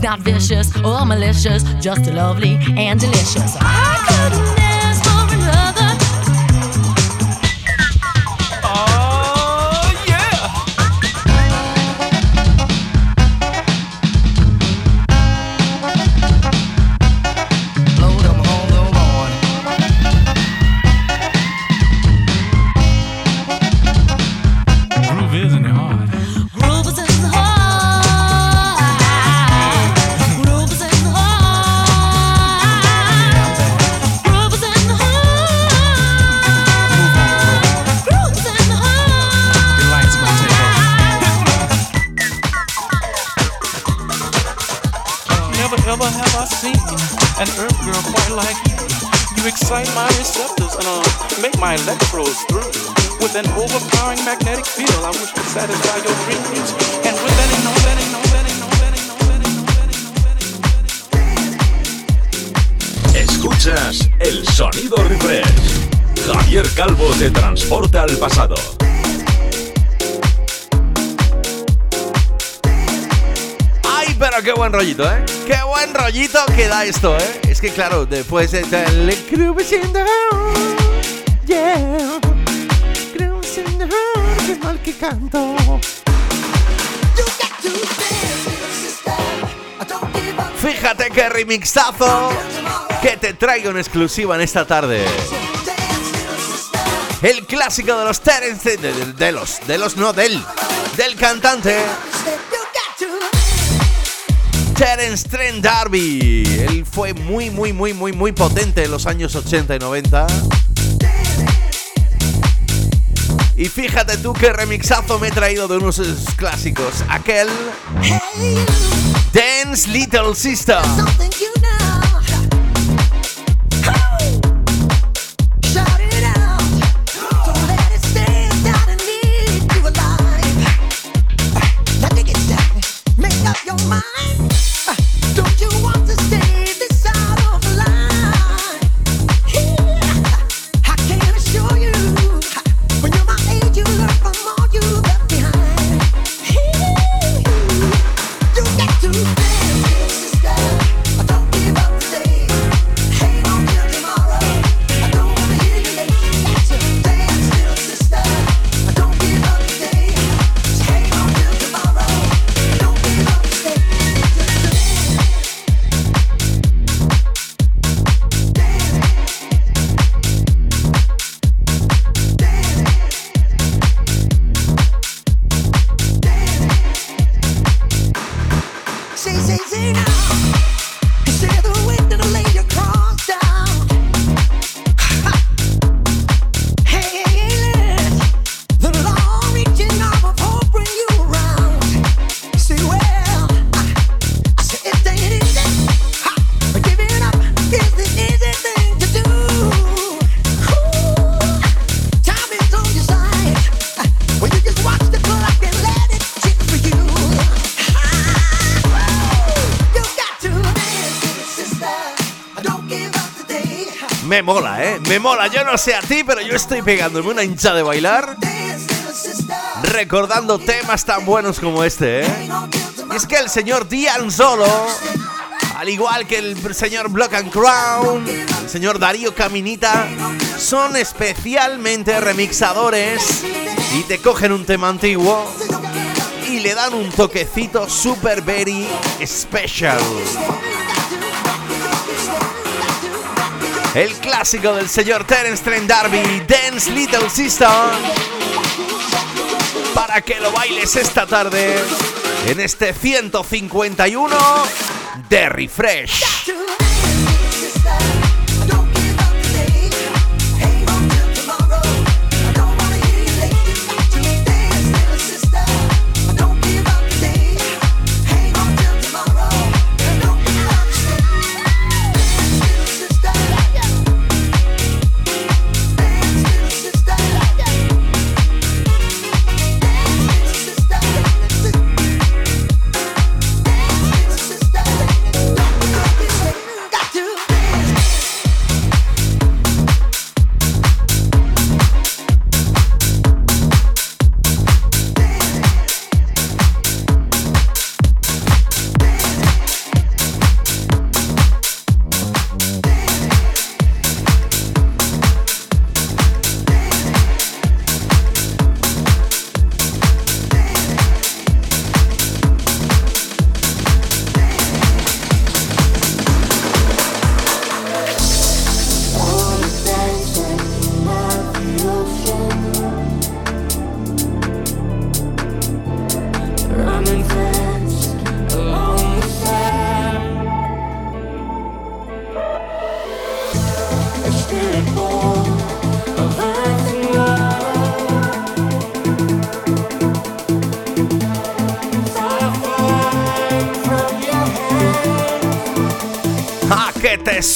not vicious or malicious, just lovely and delicious. Excite my receptors and uh, make my electrodes through. With an overpowering magnetic field, I wish to satisfy your dreams. And with any, no, any, no, any, no, any, no, any, no, any, no, any. Escuchas el sonido refresh. Javier Calvo te transporta al pasado. ¡Ay, pero qué buen rollito, eh! ¡Qué buen rollito que da esto, eh! Es que claro, después de el the heart, yeah. The heart, qué mal que canto. Fíjate qué remixazo que te traigo en exclusiva en esta tarde. El clásico de los Terence, de, de- de los, de los no del, del cantante Terence Trent D'Arby. Él fue muy, muy, muy, muy, muy potente en los años 80 y 90. Y fíjate tú qué remixazo me he traído de unos clásicos. Aquel Dance Little Sister. Me mola, ¿eh? Me mola. Yo no sé a ti, pero yo estoy pegándome una hincha de bailar recordando temas tan bunos como este, ¿eh? Y es que el señor Dian Solo, al igual que el señor Block and Crown, el señor Darío Caminita, son especialmente remixadores y te cogen un tema antiguo y le dan un toquecito super very special. El clásico del señor Terence Trent D'Arby, Dance Little Sister, para que lo bailes esta tarde en este 151 de Refresh.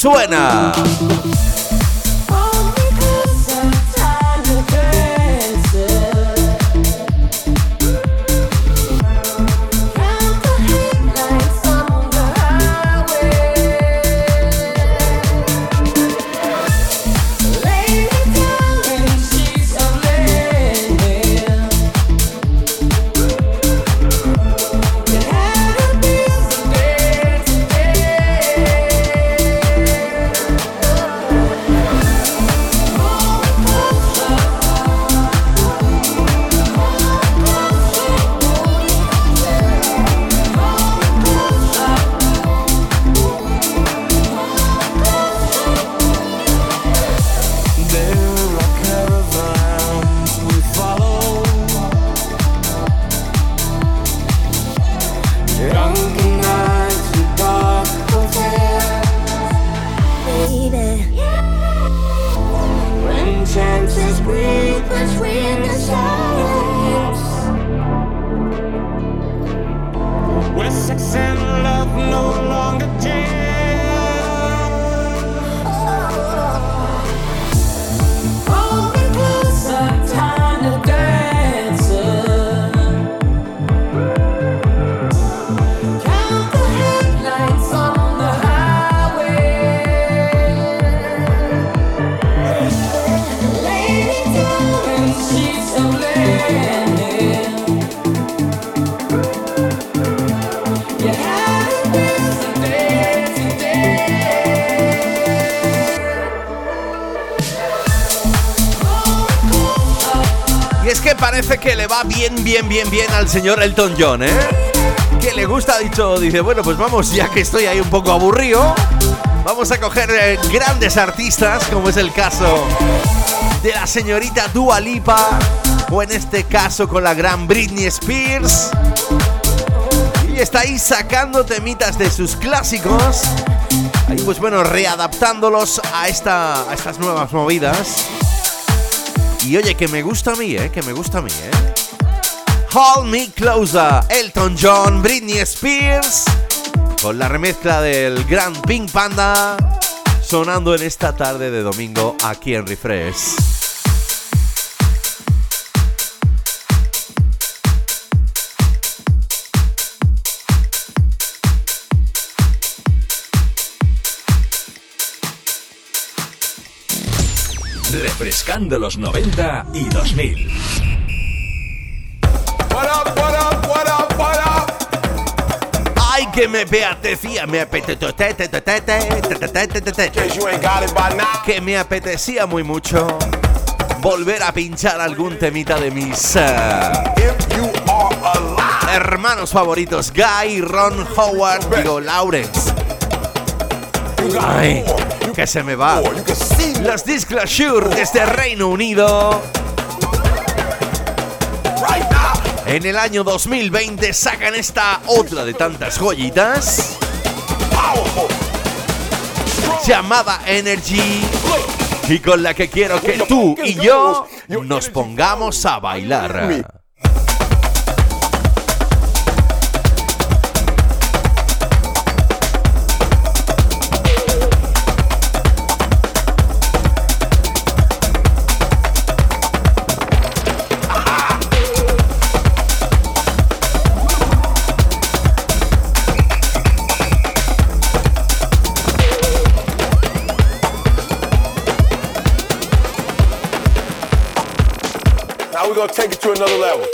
Suena! Bien, bien, bien, bien al señor Elton John, ¿eh? Que le gusta, dicho, dice, bueno, pues vamos, ya que estoy ahí un poco aburrido, vamos a coger eh, grandes artistas, como es el caso de la señorita Dua Lipa, o en este caso con la gran Britney Spears. Y está ahí sacando temitas de sus clásicos, ahí pues bueno, readaptándolos a, esta, a estas nuevas movidas. Y oye, que me gusta a mí, ¿eh? Que me gusta a mí, ¿eh? Hold Me Closer, Elton John, Britney Spears, con la remezcla del gran Pink Panda, sonando en esta tarde de domingo aquí en Refresh. Refrescando los 90 y 2000. Que me apetecía, me apetecía, que me apetecía muy mucho volver a pinchar algún temita de mis eh, hermanos favoritos, Guy, Ron Howard, digo Lawrence. Ay, que se me va. Los Disclosure desde Reino Unido. En el año 2020 sacan esta otra de tantas joyitas. Llamada Energy. Y con la que quiero que tú y yo nos pongamos a bailar. We're gonna take it to another level.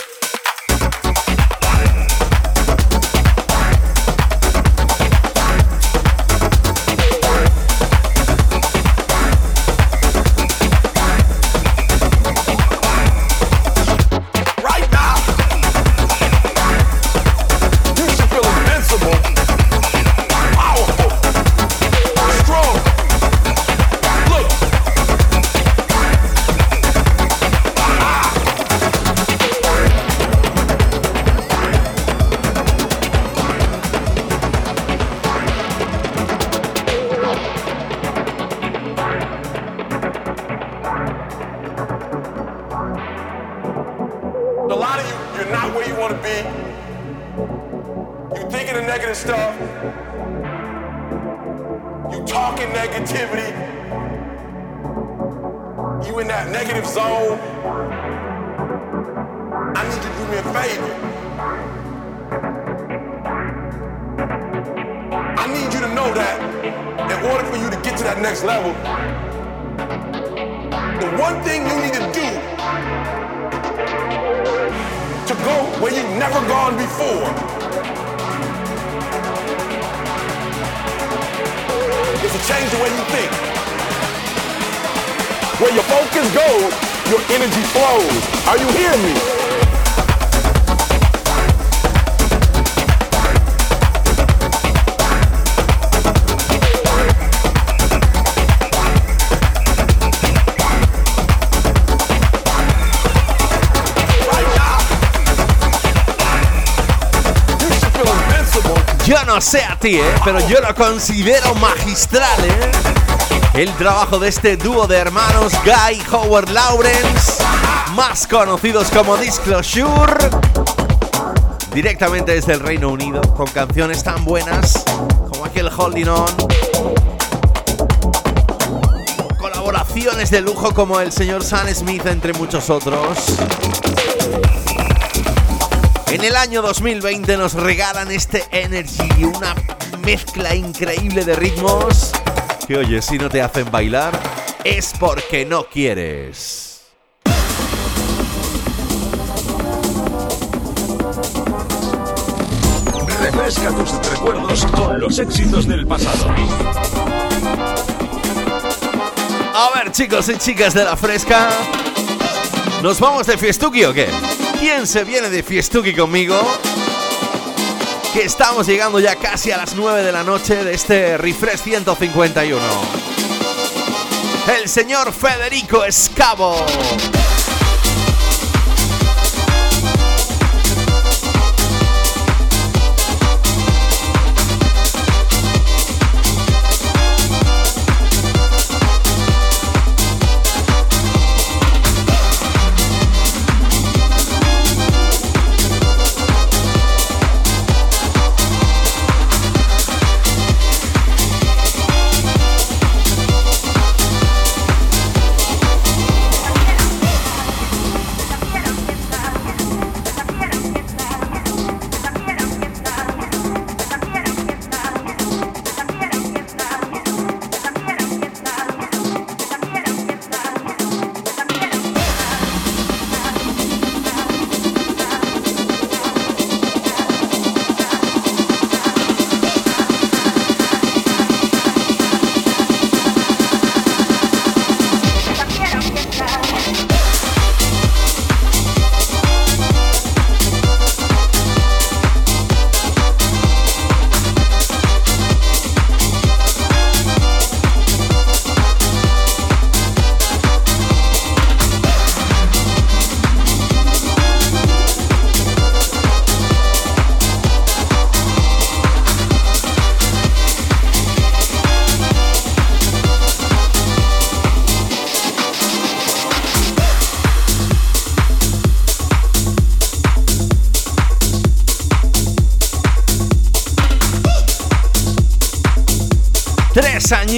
Pero yo lo considero magistral, ¿eh? El trabajo de este dúo de hermanos Guy Howard Lawrence, más conocidos como Disclosure, directamente desde el Reino Unido, con canciones tan buenas como aquel Holding On, colaboraciones de lujo como el señor Sam Smith, entre muchos otros. En el año 2020 nos regalan este Energy, una mezcla increíble de ritmos que oye, si no te hacen bailar es porque no quieres. Refresca tus recuerdos con los éxitos del pasado. A ver, chicos y chicas de la fresca, ¿nos vamos de fiestuki o qué? ¿Quién se viene de fiestuki conmigo? Que estamos llegando ya casi a las 9 de la noche de este Refresh 151. El señor Federico Escavo.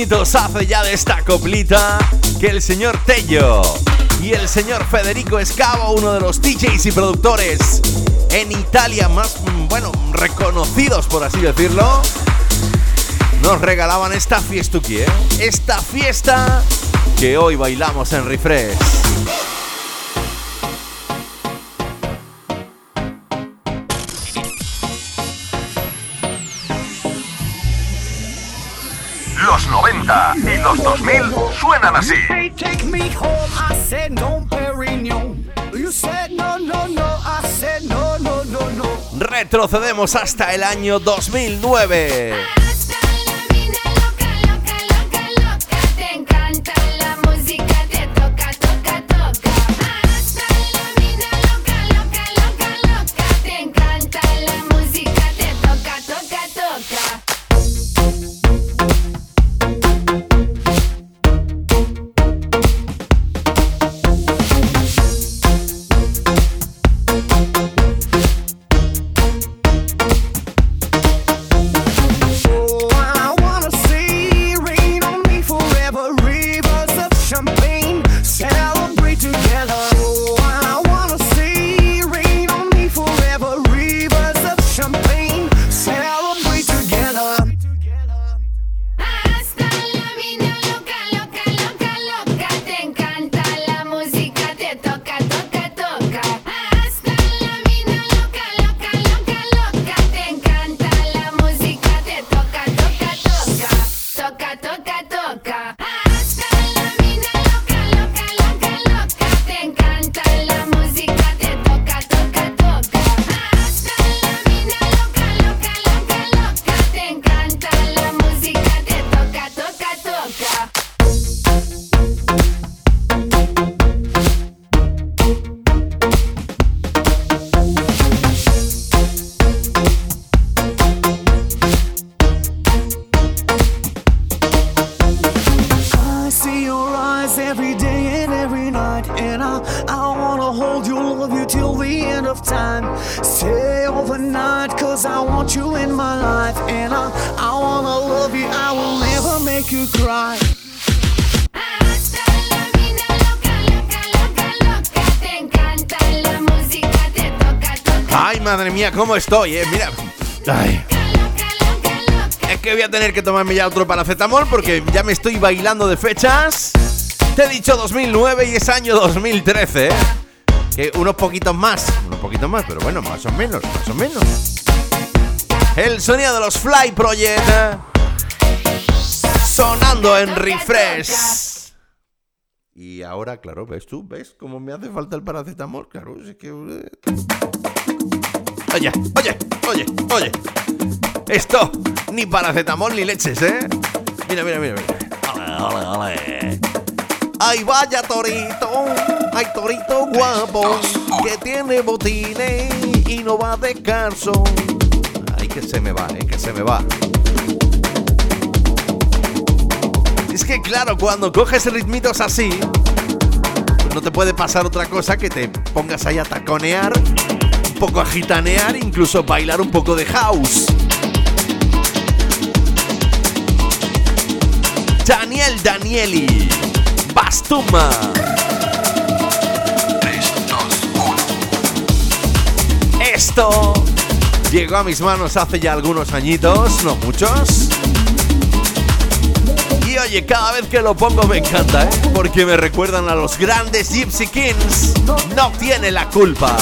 Añitos hace ya de esta coplita que el señor Tello y el señor Federico Escavo, uno de los DJs y productores en Italia más, mm, bueno, reconocidos por así decirlo, nos regalaban esta fiestuki, ¿eh? Esta fiesta que hoy bailamos en Refresh. 90 y los 2000 suenan así. Take me home. I said no, Perignon. You said no, no, no. I said no, no, no, no. Retrocedemos hasta el año 2009. Estoy, eh. Mira. Es que voy a tener que tomarme ya otro paracetamol porque ya me estoy bailando de fechas. Te he dicho 2009 y es año 2013, ¿eh? Que unos poquitos más, unos poquitos más, pero bueno, más o menos, más o menos. El sonido de los Fly Project ¿eh? sonando en refresh. Y ahora, claro, ves tú, ves cómo me hace falta el paracetamol, claro, es que eh. Oye, oye, oye, oye. Esto, ni paracetamol ni leches, ¿eh? Mira, mira, mira, mira. Ole, ole, ole. Ay, vaya torito, ay, torito guapo, que tiene botines y no va descalzo. Ay, que se me va, eh, que se me va. Es que claro, cuando coges ritmitos así, pues no te puede pasar otra cosa que te pongas ahí a taconear, poco a gitanear, incluso bailar un poco de house. Daniel Danieli, Bastuma. Esto llegó a mis manos hace ya algunos añitos, no muchos. Y oye, cada vez que lo pongo me encanta, ¿eh? Porque me recuerdan a los grandes Gypsy Kings. No tiene la culpa.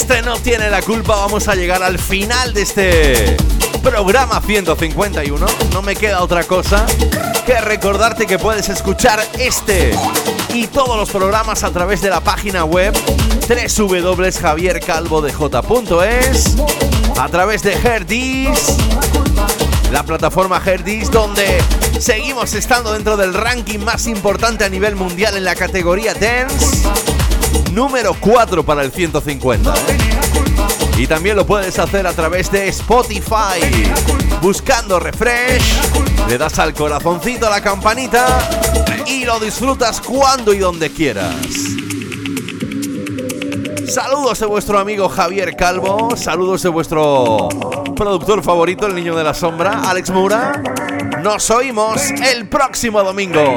Este no tiene la culpa vamos a llegar al final de este programa 151. No me queda otra cosa que recordarte que puedes escuchar este y todos los programas a través de la página web www.javiercalvodej.es a través de Herdis, la plataforma Herdis donde seguimos estando dentro del ranking más importante a nivel mundial en la categoría Dance, número 4 para el 150. ¿eh? Y también lo puedes hacer a través de Spotify, buscando refresh, le das al corazoncito a la campanita y lo disfrutas cuando y donde quieras. Saludos de vuestro amigo Javier Calvo, saludos de vuestro productor favorito, el niño de la sombra, Alex Mura. Nos oímos el próximo domingo.